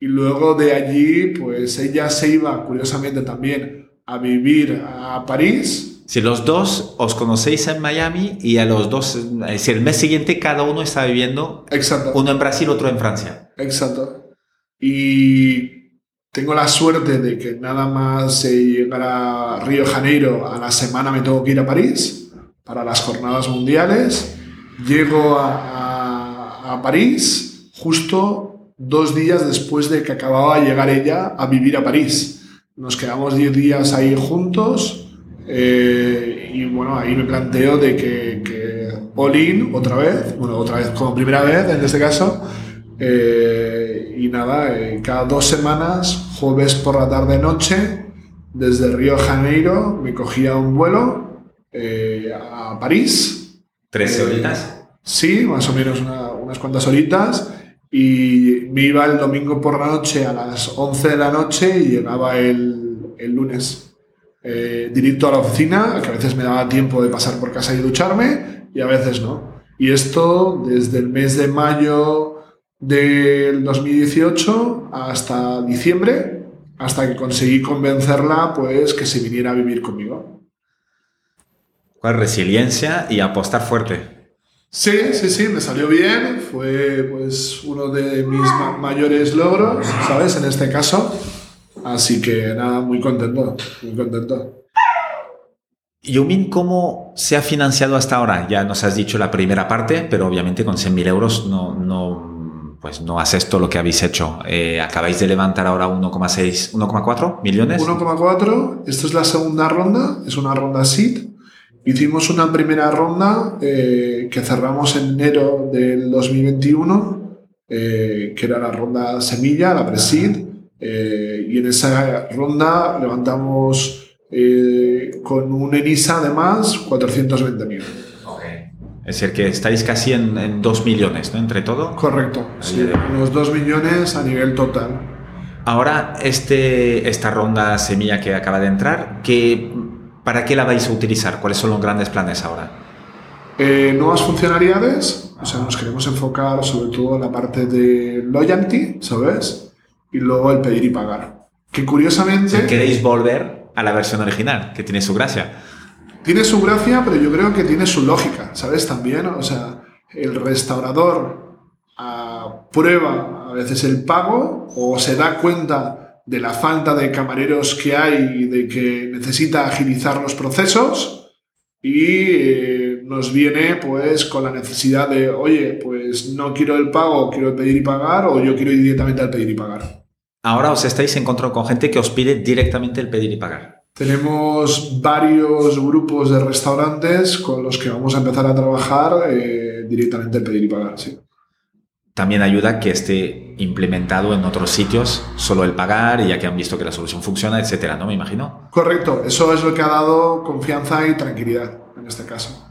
y luego de allí, pues ella se iba, curiosamente también, a vivir a París si los dos os conocéis en Miami y a los dos, decir, el mes siguiente cada uno está viviendo, Exacto. uno en Brasil, otro en Francia. Exacto. Y tengo la suerte de que nada más llegar a Río de Janeiro, a la semana me tengo que ir a París para las jornadas mundiales. Llego a, a, a París justo dos días después de que acababa de llegar ella a vivir a París. Nos quedamos diez días ahí juntos eh, y bueno, ahí me planteo de que, que all otra vez, bueno, otra vez como primera vez en este caso. Eh, y nada, eh, cada dos semanas, jueves por la tarde-noche, desde Río de Janeiro, me cogía un vuelo a París. ¿Trece horitas? Sí, más o menos una, unas cuantas horitas. Y me iba el domingo por la noche a las 11 de la noche y llegaba el, el lunes eh, directo a la oficina, que a veces me daba tiempo de pasar por casa y ducharme y a veces no. Y esto desde el mes de mayo del 2018 hasta diciembre, hasta que conseguí convencerla pues que se viniera a vivir conmigo. ¿Cuál resiliencia y apostar fuerte? Sí, sí, sí, me salió bien. Fue pues uno de mis mayores logros, ¿sabes? En este caso. Así que nada, muy contento, muy contento. Yumin, ¿cómo se ha financiado hasta ahora? Ya nos has dicho la primera parte, pero obviamente con 100.000 euros no, no, pues no haces todo lo que habéis hecho. Eh, acabáis de levantar ahora 1,6, 1,4 millones. 1,4. Esta es la segunda ronda, es una ronda SID. Hicimos una primera ronda eh, que cerramos en enero del 2021, eh, que era la ronda semilla, la pre-SID. y en esa ronda levantamos eh, con un ENISA además 420.000. Okay. Es decir, que estáis casi en, 2 millones, ¿no? Entre todo. Correcto, sí, unos 2 millones a nivel total. Ahora, este, esta ronda semilla que acaba de entrar, ¿qué, ¿para qué la vais a utilizar? ¿Cuáles son los grandes planes ahora? Eh, nuevas funcionalidades, o sea, nos queremos enfocar sobre todo en la parte de loyalty, ¿sabes? Y luego el pedir y pagar. Que curiosamente... ¿Queréis volver a la versión original, que tiene su gracia. Tiene su gracia, pero yo creo que tiene su lógica, ¿sabes? También, o sea, el restaurador prueba a veces el pago o se da cuenta de la falta de camareros que hay y de que necesita agilizar los procesos y eh, nos viene pues con la necesidad de, oye, pues no quiero el pago, quiero pedir y pagar o yo quiero ir directamente al pedir y pagar. Ahora os estáis encontrando con gente que os pide directamente el pedir y pagar. Tenemos varios grupos de restaurantes con los que vamos a empezar a trabajar eh, directamente el pedir y pagar, sí. También ayuda que esté implementado en otros sitios, solo el pagar y ya que han visto que la solución funciona, etcétera, ¿no? Me imagino. Correcto, eso es lo que ha dado confianza y tranquilidad en este caso.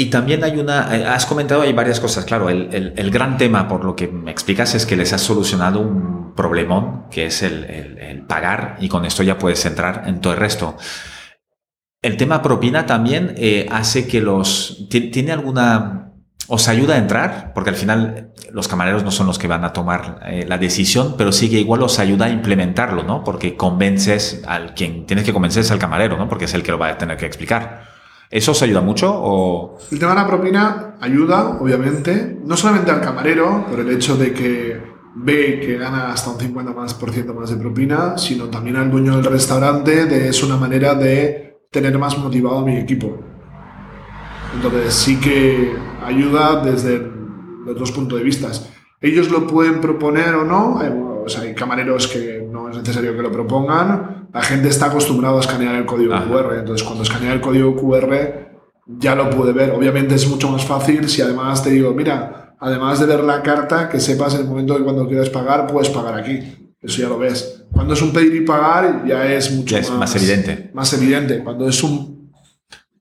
Y también hay una, eh, has comentado, hay varias cosas, claro, el, el, gran tema por lo que me explicas es que les has solucionado un problemón, que es el, el, pagar, y con esto ya puedes entrar en todo el resto. El tema propina también eh, hace que los... ¿Tiene alguna... os ayuda a entrar? Porque al final los camareros no son los que van a tomar eh, la decisión, pero sí que igual os ayuda a implementarlo, ¿no? Porque convences al quien tienes que convencer es al camarero, ¿no? Porque es el que lo va a tener que explicar. ¿Eso os ayuda mucho? O... El tema de la propina ayuda, obviamente, no solamente al camarero, por el hecho de que ve que gana hasta un 50% más, por ciento más de propina, sino también al dueño del restaurante, de, es una manera de tener más motivado a mi equipo. Entonces sí que ayuda desde los dos puntos de vista. Ellos lo pueden proponer o no, o sea, hay camareros que no es necesario que lo propongan, la gente está acostumbrada a escanear el código QR, entonces cuando escanea el código QR ya lo puede ver. Obviamente es mucho más fácil si además te digo, mira, además de ver la carta, que sepas en el momento de cuando quieres pagar, puedes pagar aquí. Eso ya lo ves. Cuando es un pedir y pagar, ya es mucho más, más, evidente. Más evidente. Cuando es un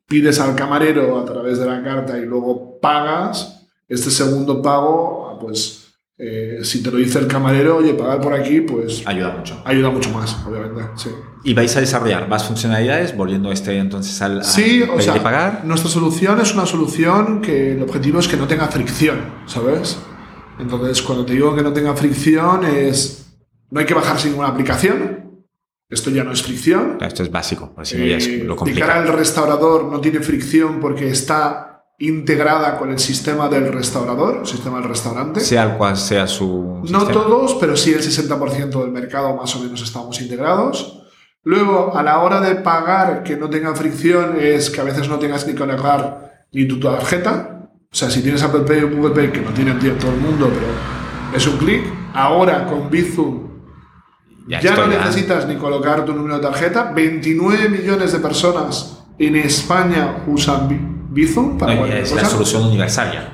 pides al camarero a través de la carta y luego pagas, este segundo pago, pues eh, si te lo dice el camarero, oye, pagar por aquí, pues... Ayuda mucho. Ayuda mucho más, obviamente, sí. ¿Y vais a desarrollar más funcionalidades volviendo este entonces al, sí, o sea, pagar? Nuestra solución es una solución que el objetivo es que no tenga fricción, ¿sabes? Entonces, cuando te digo que no tenga fricción es... No hay que bajarse ninguna aplicación. Esto ya no es fricción. Esto es básico. Así eh, es lo de cara al restaurador no tiene fricción porque está integrada con el sistema del restaurador, el sistema del restaurante. Sea cual sea su. No todos, pero sí el 60% del mercado más o menos estamos integrados. Luego, a la hora de pagar que no tenga fricción, es que a veces no tengas ni que conectar ni tu tarjeta. O sea, si tienes Apple Pay o Google Pay, que no tiene todo el mundo, pero es un clic. Ahora con Bizum ya, ya no necesitas ni colocar tu número de tarjeta. 29 millones de personas en España usan Bizum para Es la solución universal ya.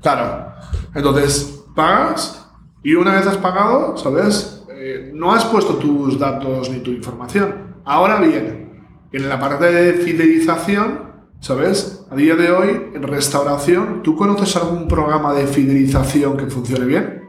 Claro. Entonces, pagas y una vez has pagado, ¿sabes? Eh, no has puesto tus datos ni tu información. Ahora bien, en la parte de fidelización, ¿Sabes? A día de hoy, en restauración, ¿tú conoces algún programa de fidelización que funcione bien?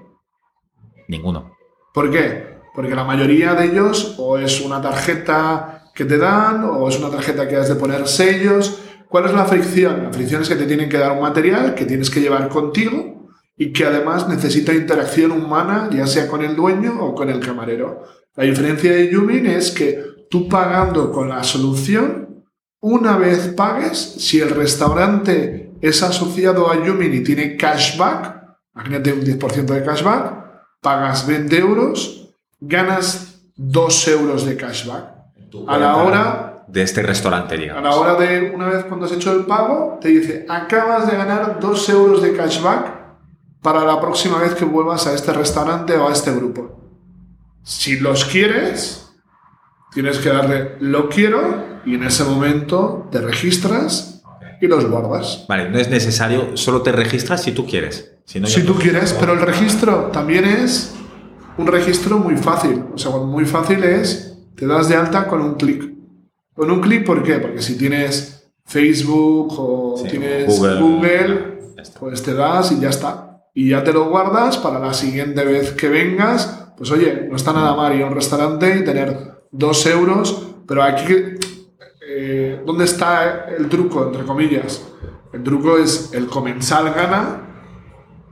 Ninguno. ¿Por qué? Porque la mayoría de ellos o es una tarjeta que te dan o es una tarjeta que has de poner sellos. ¿Cuál es la fricción? La fricción es que te tienen que dar un material que tienes que llevar contigo y que además necesita interacción humana, ya sea con el dueño o con el camarero. La diferencia de Yumin es que tú pagando con la solución, una vez pagues, si el restaurante es asociado a Yumin y tiene cashback, imagínate un 10% de cashback, pagas 20 euros, ganas 2 euros de cashback. A la hora de este restaurante, digamos. A la hora de, una vez cuando has hecho el pago, te dice, acabas de ganar 2 euros de cashback para la próxima vez que vuelvas a este restaurante o a este grupo. Si los quieres, tienes que darle lo quiero y en ese momento te registras y los guardas. Vale, no es necesario, solo te registras si tú quieres. Si, no, si tú quieres, pero el registro también es un registro muy fácil. O sea, muy fácil es, te das de alta con un clic. Con un clic, ¿por qué? Porque si tienes Facebook o tienes Google, pues te das y ya está. Y ya te lo guardas para la siguiente vez que vengas. Pues oye, no está nada mal ir a un restaurante y tener dos euros, pero aquí, eh, ¿dónde está el truco, entre comillas? El truco es el comensal gana,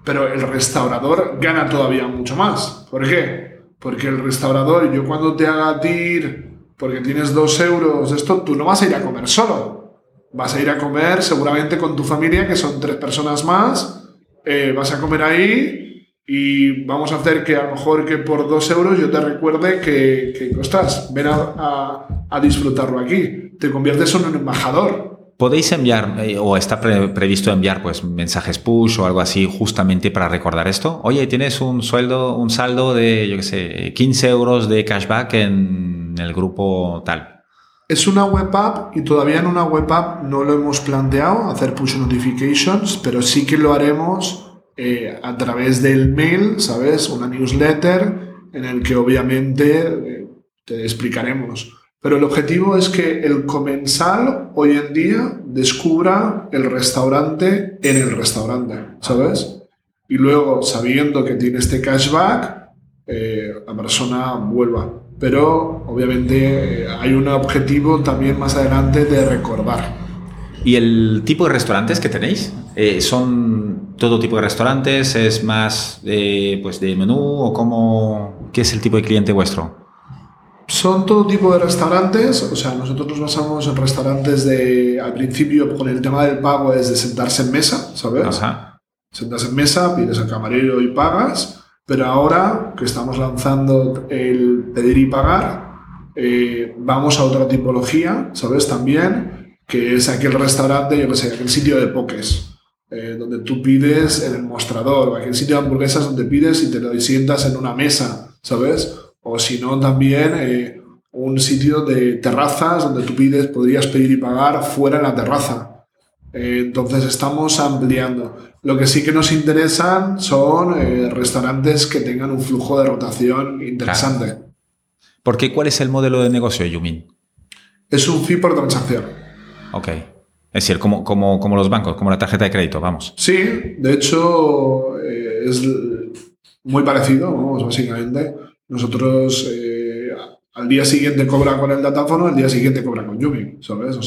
pero el restaurador gana todavía mucho más. ¿Por qué? Porque el restaurador, yo cuando te haga tir porque tienes dos euros, esto, tú no vas a ir a comer solo. Vas a ir a comer seguramente con tu familia, que son tres personas más. Eh, vas a comer ahí y vamos a hacer que a lo mejor que por dos euros yo te recuerde que, que ostras, ven a, a, disfrutarlo aquí. Te conviertes en un embajador. ¿Podéis enviar eh, o está previsto enviar pues mensajes push o algo así justamente para recordar esto? Oye, tienes un sueldo, un saldo de, yo qué sé, 15 euros de cashback en el grupo tal. Es una web app y todavía en una web app no lo hemos planteado, hacer push notifications, pero sí que lo haremos eh, a través del mail, ¿sabes? Una newsletter en el que obviamente eh, te explicaremos pero el objetivo es que el comensal hoy en día descubra el restaurante en el restaurante, ¿sabes? Y luego, sabiendo que tiene este cashback, eh, la persona vuelva. Pero obviamente eh, hay un objetivo también más adelante de recordar. ¿Y el tipo de restaurantes que tenéis? Eh, ¿Son todo tipo de restaurantes? ¿Es más pues de menú o cómo? ¿Qué es el tipo de cliente vuestro? Son todo tipo de restaurantes, o sea, nosotros nos basamos en restaurantes de, al principio con el tema del pago es de sentarse en mesa, ¿sabes? Ajá. Sentarse en mesa, pides al camarero y pagas, pero ahora que estamos lanzando el pedir y pagar, eh, vamos a otra tipología, ¿sabes? También, que es aquel restaurante, yo no sé, aquel sitio de poques. Eh, donde tú pides en el mostrador, o aquel sitio de hamburguesas donde pides y te lo sientas en una mesa, ¿sabes? O si no, también eh, un sitio de terrazas donde tú pides, podrías pedir y pagar fuera en la terraza. Eh, entonces estamos ampliando. Lo que sí que nos interesan son eh, restaurantes que tengan un flujo de rotación interesante. ¿Por qué? ¿Cuál es el modelo de negocio, Yumin? Es un fee por transacción. Ok. Es decir, como, como, como los bancos, como la tarjeta de crédito, vamos. Sí, de hecho es muy parecido, vamos, básicamente. Nosotros eh, al día siguiente cobra con el datáfono, al día siguiente cobra con Yumi, ¿sabes?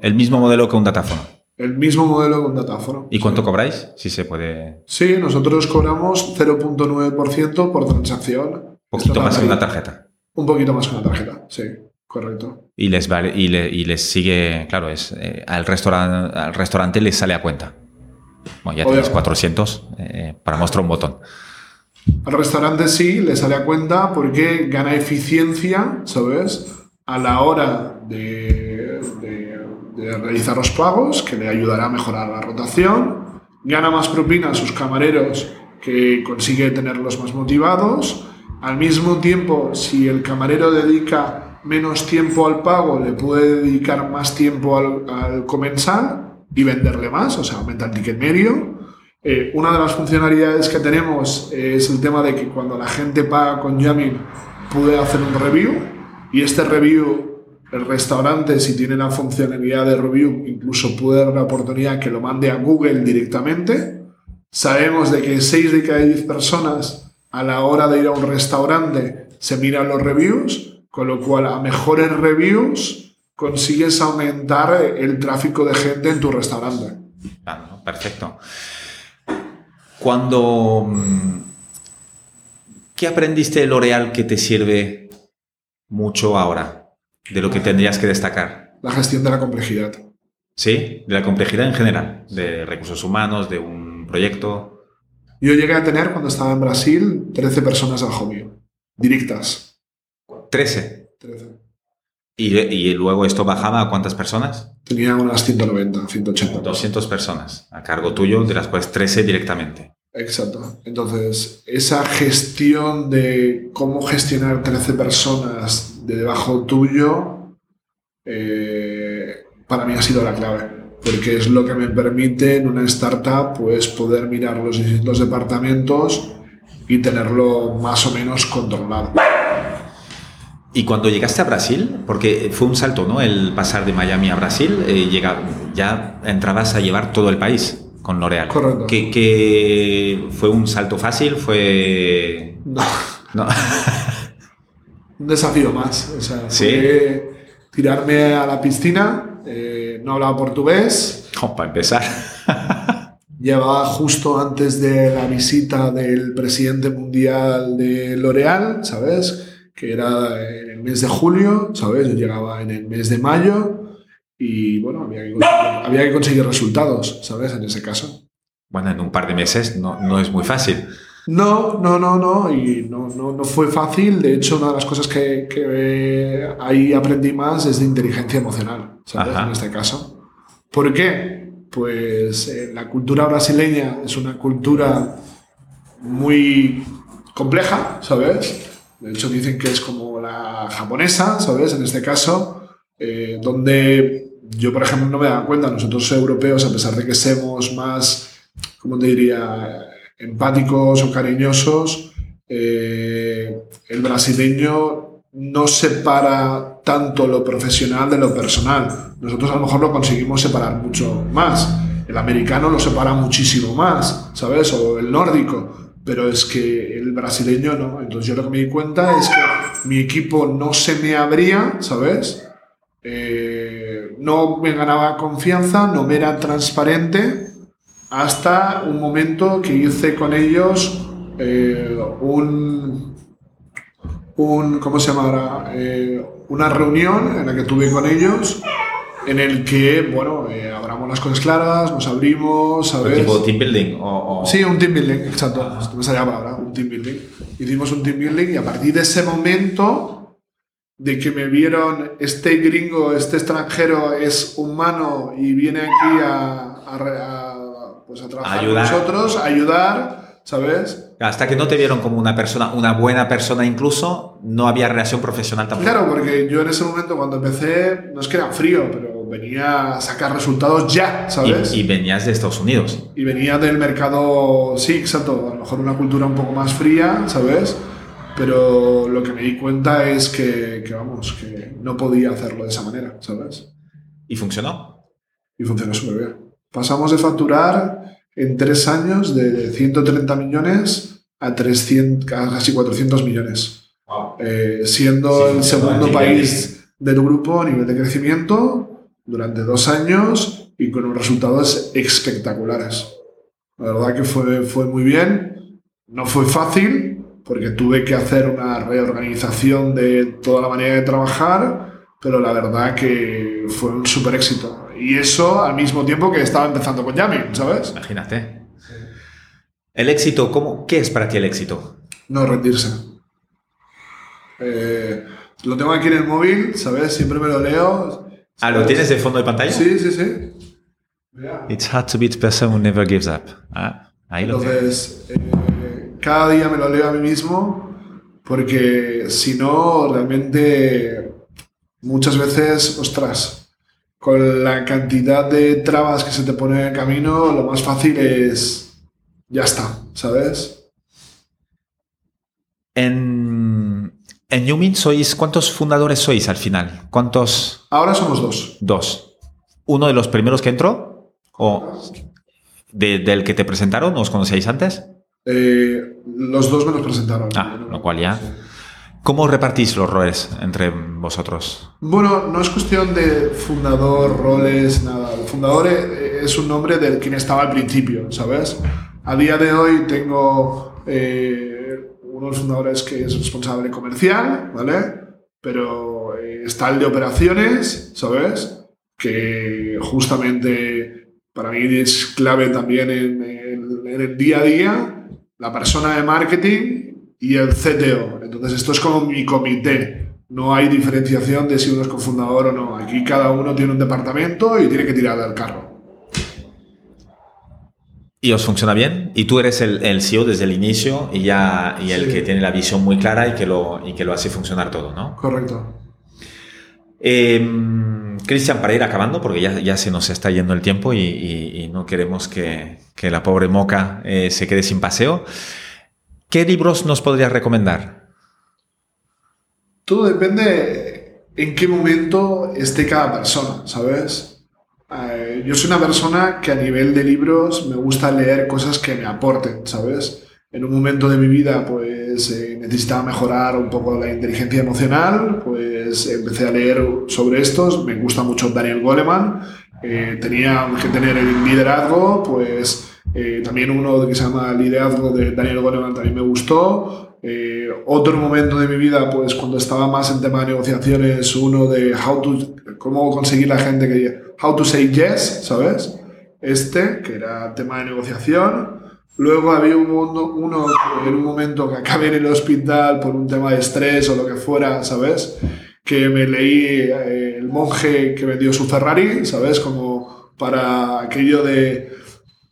el mismo modelo que un datáfono. El mismo modelo que un datáfono. ¿Y cuánto cobráis? Si se puede. Sí, nosotros cobramos 0.9% por transacción. Un poquito más que una tarjeta. Un poquito más que una tarjeta, sí, correcto. Y les vale, y, les sigue, claro, es eh, al, restaurante, al restaurante les sale a cuenta. Bueno, ya tienes 400 eh, para mostrar un botón. Al restaurante sí le sale a cuenta porque gana eficiencia, ¿sabes? A la hora de, realizar los pagos, que le ayudará a mejorar la rotación. Gana más propina a sus camareros, que consigue tenerlos más motivados. Al mismo tiempo, si el camarero dedica menos tiempo al pago, le puede dedicar más tiempo al, al comensal y venderle más, o sea, aumenta el ticket medio. Eh, una de las funcionalidades que tenemos es el tema de que cuando la gente paga con Yamin puede hacer un review y este review El restaurante, si tiene la funcionalidad de review, incluso puede dar la oportunidad que lo mande a Google directamente. Sabemos de que 6 de cada 10 personas a la hora de ir a un restaurante se miran los reviews, con lo cual a mejores reviews consigues aumentar el tráfico de gente en tu restaurante. Claro, perfecto. Cuando... mm, ¿Qué aprendiste de L'Oreal que te sirve mucho ahora? De lo que tendrías que destacar. La gestión de la complejidad. ¿Sí? De la complejidad en general, de recursos humanos, de un proyecto. Yo llegué a tener, cuando estaba en Brasil, 13 personas al hobby. Directas. 13. 13. ¿Y, y luego esto bajaba a cuántas personas? Tenía unas 190, 180. 200 personas a cargo tuyo, de las cuales 13 directamente. Exacto. Entonces, esa gestión de cómo gestionar 13 personas de debajo tuyo, eh, para mí ha sido la clave. Porque es lo que me permite en una startup pues, poder mirar los distintos departamentos y tenerlo más o menos controlado. Y cuando llegaste a Brasil, porque fue un salto, ¿no? El pasar de Miami a Brasil, eh, llega, ya entrabas a llevar todo el país con L'Oreal. Correcto. ¿Que, que fue un salto fácil? ¿Fue...? No, No. un desafío más. O sea, Sí. fue tirarme a la piscina, eh, no hablaba portugués, No, para empezar. Llevaba justo antes de la visita del presidente mundial de L'Oreal, ¿sabes? Que era en el mes de julio, ¿sabes? Yo llegaba en el mes de mayo y, bueno, había que conseguir, había que conseguir resultados, ¿sabes? En ese caso. Bueno, en un par de meses no, no es muy fácil. No, no, no, no, y no, no, no fue fácil. De hecho, una de las cosas que, que ahí aprendí más es de inteligencia emocional, ¿sabes? Ajá. En este caso. ¿Por qué? Pues eh, la cultura brasileña es una cultura muy compleja, ¿sabes? De hecho, dicen que es como la japonesa, ¿sabes? En este caso, eh, donde yo, por ejemplo, no me daba cuenta, nosotros europeos, a pesar de que somos más, ¿cómo te diría?, empáticos o cariñosos, eh, el brasileño no separa tanto lo profesional de lo personal. Nosotros a lo mejor lo conseguimos separar mucho más. El americano lo separa muchísimo más, ¿sabes? O el nórdico. Pero es que el brasileño no. Entonces yo lo que me di cuenta es que mi equipo no se me abría, ¿sabes? Eh, no me ganaba confianza, no me era transparente hasta un momento que hice con ellos eh, un, un, ¿cómo se llama ahora? Eh, una reunión en la que tuve con ellos, en el que, bueno, eh, hablamos las cosas claras, nos abrimos, ¿sabes? ¿Tipo team building? O, o- Sí, un team building, exacto. Esto me salía la palabra, un team building. Hicimos un team building y a partir de ese momento de que me vieron, este gringo, este extranjero es humano y viene aquí a, a a, pues a trabajar Ayudar. con nosotros, a ayudar, ¿sabes? Hasta que no te vieron como una persona, una buena persona incluso, no había relación profesional tampoco. Claro, porque yo en ese momento cuando empecé, no es que era frío, pero venía a sacar resultados ya, ¿sabes? Y, y venías de Estados Unidos. y venía del mercado, sí, exacto, a lo mejor una cultura un poco más fría, ¿sabes? Pero lo que me di cuenta es que, que, vamos, que no podía hacerlo de esa manera, ¿sabes? ¿Y funcionó? Y funcionó súper bien. Pasamos de facturar en tres años de 130 millones a, 300, a casi 400 millones, Eh, siendo Sí, el segundo país del grupo a nivel de crecimiento durante dos años y con unos resultados espectaculares. La verdad que fue, fue muy bien. No fue fácil porque tuve que hacer una reorganización de toda la manera de trabajar, pero la verdad que fue un súper éxito. Y eso al mismo tiempo que estaba empezando con Yamin, ¿sabes? Imagínate. El éxito, ¿cómo, ¿qué es para ti el éxito? No rendirse. Eh, lo tengo aquí en el móvil, ¿sabes? Siempre me lo leo. Ah, ¿lo tienes de fondo de pantalla? Sí, sí, sí. Mira. It's hard to be the person who never gives up. Ah, ahí lo tienes. Entonces, eh, cada día me lo leo a mí mismo porque si no, realmente muchas veces, ostras, con la cantidad de trabas que se te pone en el camino, lo más fácil es, ya está, ¿sabes? En, En Yumin sois, ¿cuántos fundadores sois al final? ¿Cuántos? Ahora somos dos. Dos. ¿Uno de los primeros que entró? ¿O de- del que te presentaron? ¿Os conocíais antes? Eh, los dos me los presentaron. Ah, lo cual ya. ¿Cómo repartís los roles entre vosotros? Bueno, no es cuestión de fundador, roles, nada. El fundador eh, es un nombre del quien estaba al principio, ¿sabes? A día de hoy tengo eh, uno de los fundadores que es responsable comercial, ¿vale? Pero eh, está el de operaciones, ¿sabes? Que justamente para mí es clave también en, en- en el día a día, la persona de marketing y el CTO. Entonces esto es como mi comité. No hay diferenciación de si uno es cofundador o no. Aquí cada uno tiene un departamento y tiene que tirar del carro. ¿Y os funciona bien? Y tú eres el, el CEO desde el inicio y ya y el Sí. que tiene la visión muy clara y que lo, y que lo hace funcionar todo, ¿no? Correcto. Eh, Cristian, para ir acabando, porque ya, se nos está yendo el tiempo y, no queremos que, que la pobre Moca eh, se quede sin paseo. ¿Qué libros nos podrías recomendar? Todo depende en qué momento esté cada persona, ¿sabes? Eh, yo soy una persona que a nivel de libros me gusta leer cosas que me aporten, ¿sabes? En un momento de mi vida, pues eh, necesitaba mejorar un poco la inteligencia emocional, pues empecé a leer sobre estos. Me gusta mucho Daniel Goleman. Eh, tenía que tener el liderazgo, pues eh, también uno que se llama Liderazgo de Daniel Goleman también me gustó. Eh, otro momento de mi vida, pues cuando estaba más en tema de negociaciones, uno de how to, cómo conseguir la gente que how to say yes, ¿sabes? Este, que era tema de negociación. Luego había un mundo, uno en un momento que acabé en el hospital por un tema de estrés o lo que fuera, ¿sabes? Que me leí eh, El monje que vendió su Ferrari, ¿sabes? Como para aquello de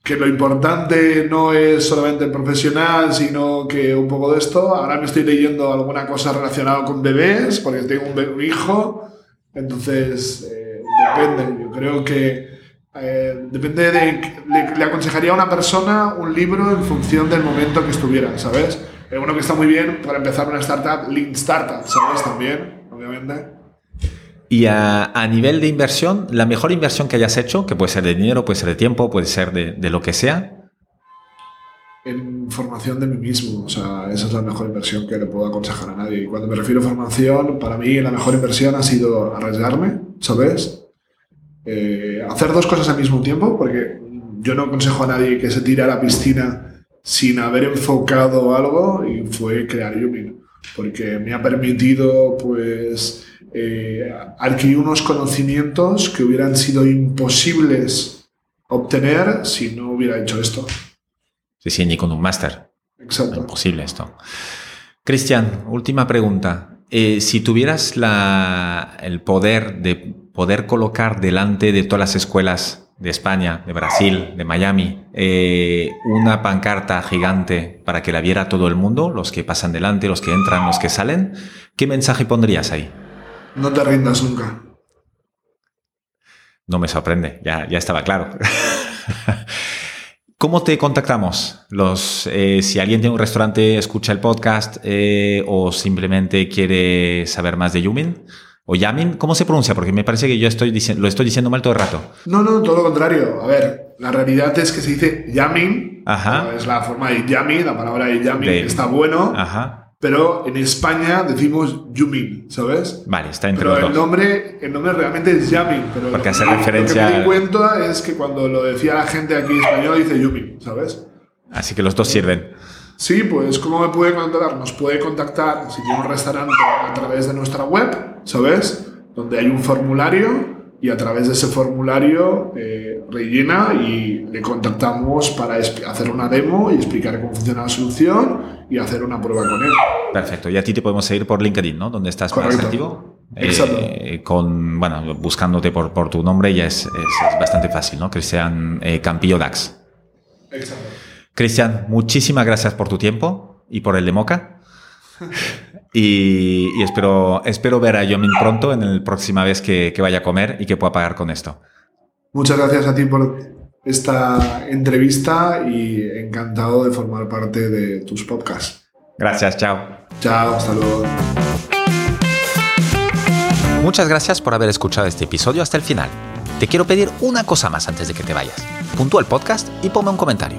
que lo importante no es solamente el profesional, sino que un poco de esto. Ahora me estoy leyendo alguna cosa relacionada con bebés, porque tengo un hijo, entonces eh, depende. Yo creo que eh, depende de... Le, le aconsejaría a una persona un libro en función del momento que estuviera, ¿sabes? Eh, uno que está muy bien para empezar una startup, Lean Startup, ¿sabes? También, obviamente. Y a, a nivel de inversión, la mejor inversión que hayas hecho, que puede ser de dinero, puede ser de tiempo, puede ser de, de lo que sea, en formación de mí mismo. O sea, esa es la mejor inversión que le puedo aconsejar a nadie. Y cuando me refiero a formación, para mí la mejor inversión ha sido arriesgarme, ¿sabes? Eh, hacer dos cosas al mismo tiempo, porque yo no aconsejo a nadie que se tire a la piscina sin haber enfocado algo y fue crear Yumin. Porque me ha permitido, pues, eh, adquirir unos conocimientos que hubieran sido imposibles obtener si no hubiera hecho esto. sí, sí, ni con un máster. Exacto. Imposible esto. Cristian, última pregunta. Eh, si tuvieras la- el poder de poder colocar delante de todas las escuelas de España, de Brasil, de Miami, eh, una pancarta gigante para que la viera todo el mundo, los que pasan delante, los que entran, los que salen, ¿qué mensaje pondrías ahí? No te rindas nunca. No me sorprende, ya, ya estaba claro. [LAUGHS] ¿Cómo te contactamos? Los, eh, si alguien tiene un restaurante, escucha el podcast eh, o simplemente quiere saber más de Yumin o Yamin, ¿cómo se pronuncia? Porque me parece que yo estoy lo estoy diciendo mal todo el rato. No, no, todo lo contrario. A ver, la realidad es que se dice yamin. Ajá. Es la forma de yami, la palabra de yami, De- que está bueno. Ajá. Pero en España decimos yumin, ¿sabes? Vale, está entre Pero los el nombre, el nombre realmente es yamin. Pero Porque lo, hace lo referencia que me di cuenta es que cuando lo decía la gente aquí en español dice yumin, ¿sabes? Así que los dos sirven. Sí, pues ¿cómo me puede contactar? Nos puede contactar si tiene un restaurante a través de nuestra web, ¿sabes? Donde hay un formulario y a través de ese formulario eh, rellena y le contactamos para hacer una demo y explicar cómo funciona la solución y hacer una prueba con él. Perfecto. Y a ti te podemos seguir por LinkedIn, ¿no? Donde estás más Correcto. activo. Exacto. Eh, con, bueno, buscándote por, por tu nombre ya es, es- es bastante fácil, ¿no? Cristian eh, Campillo Dax. Exacto. Cristian, muchísimas gracias por tu tiempo y por el de Moca. [LAUGHS] Y, y espero, espero ver a Yomin pronto en la próxima vez que, que vaya a comer y que pueda pagar con esto. Muchas gracias a ti por esta entrevista y encantado de formar parte de tus podcasts. Gracias, chao. Chao, hasta luego. Muchas gracias por haber escuchado este episodio hasta el final. Te quiero pedir una cosa más antes de que te vayas. Puntúa el podcast y ponme un comentario.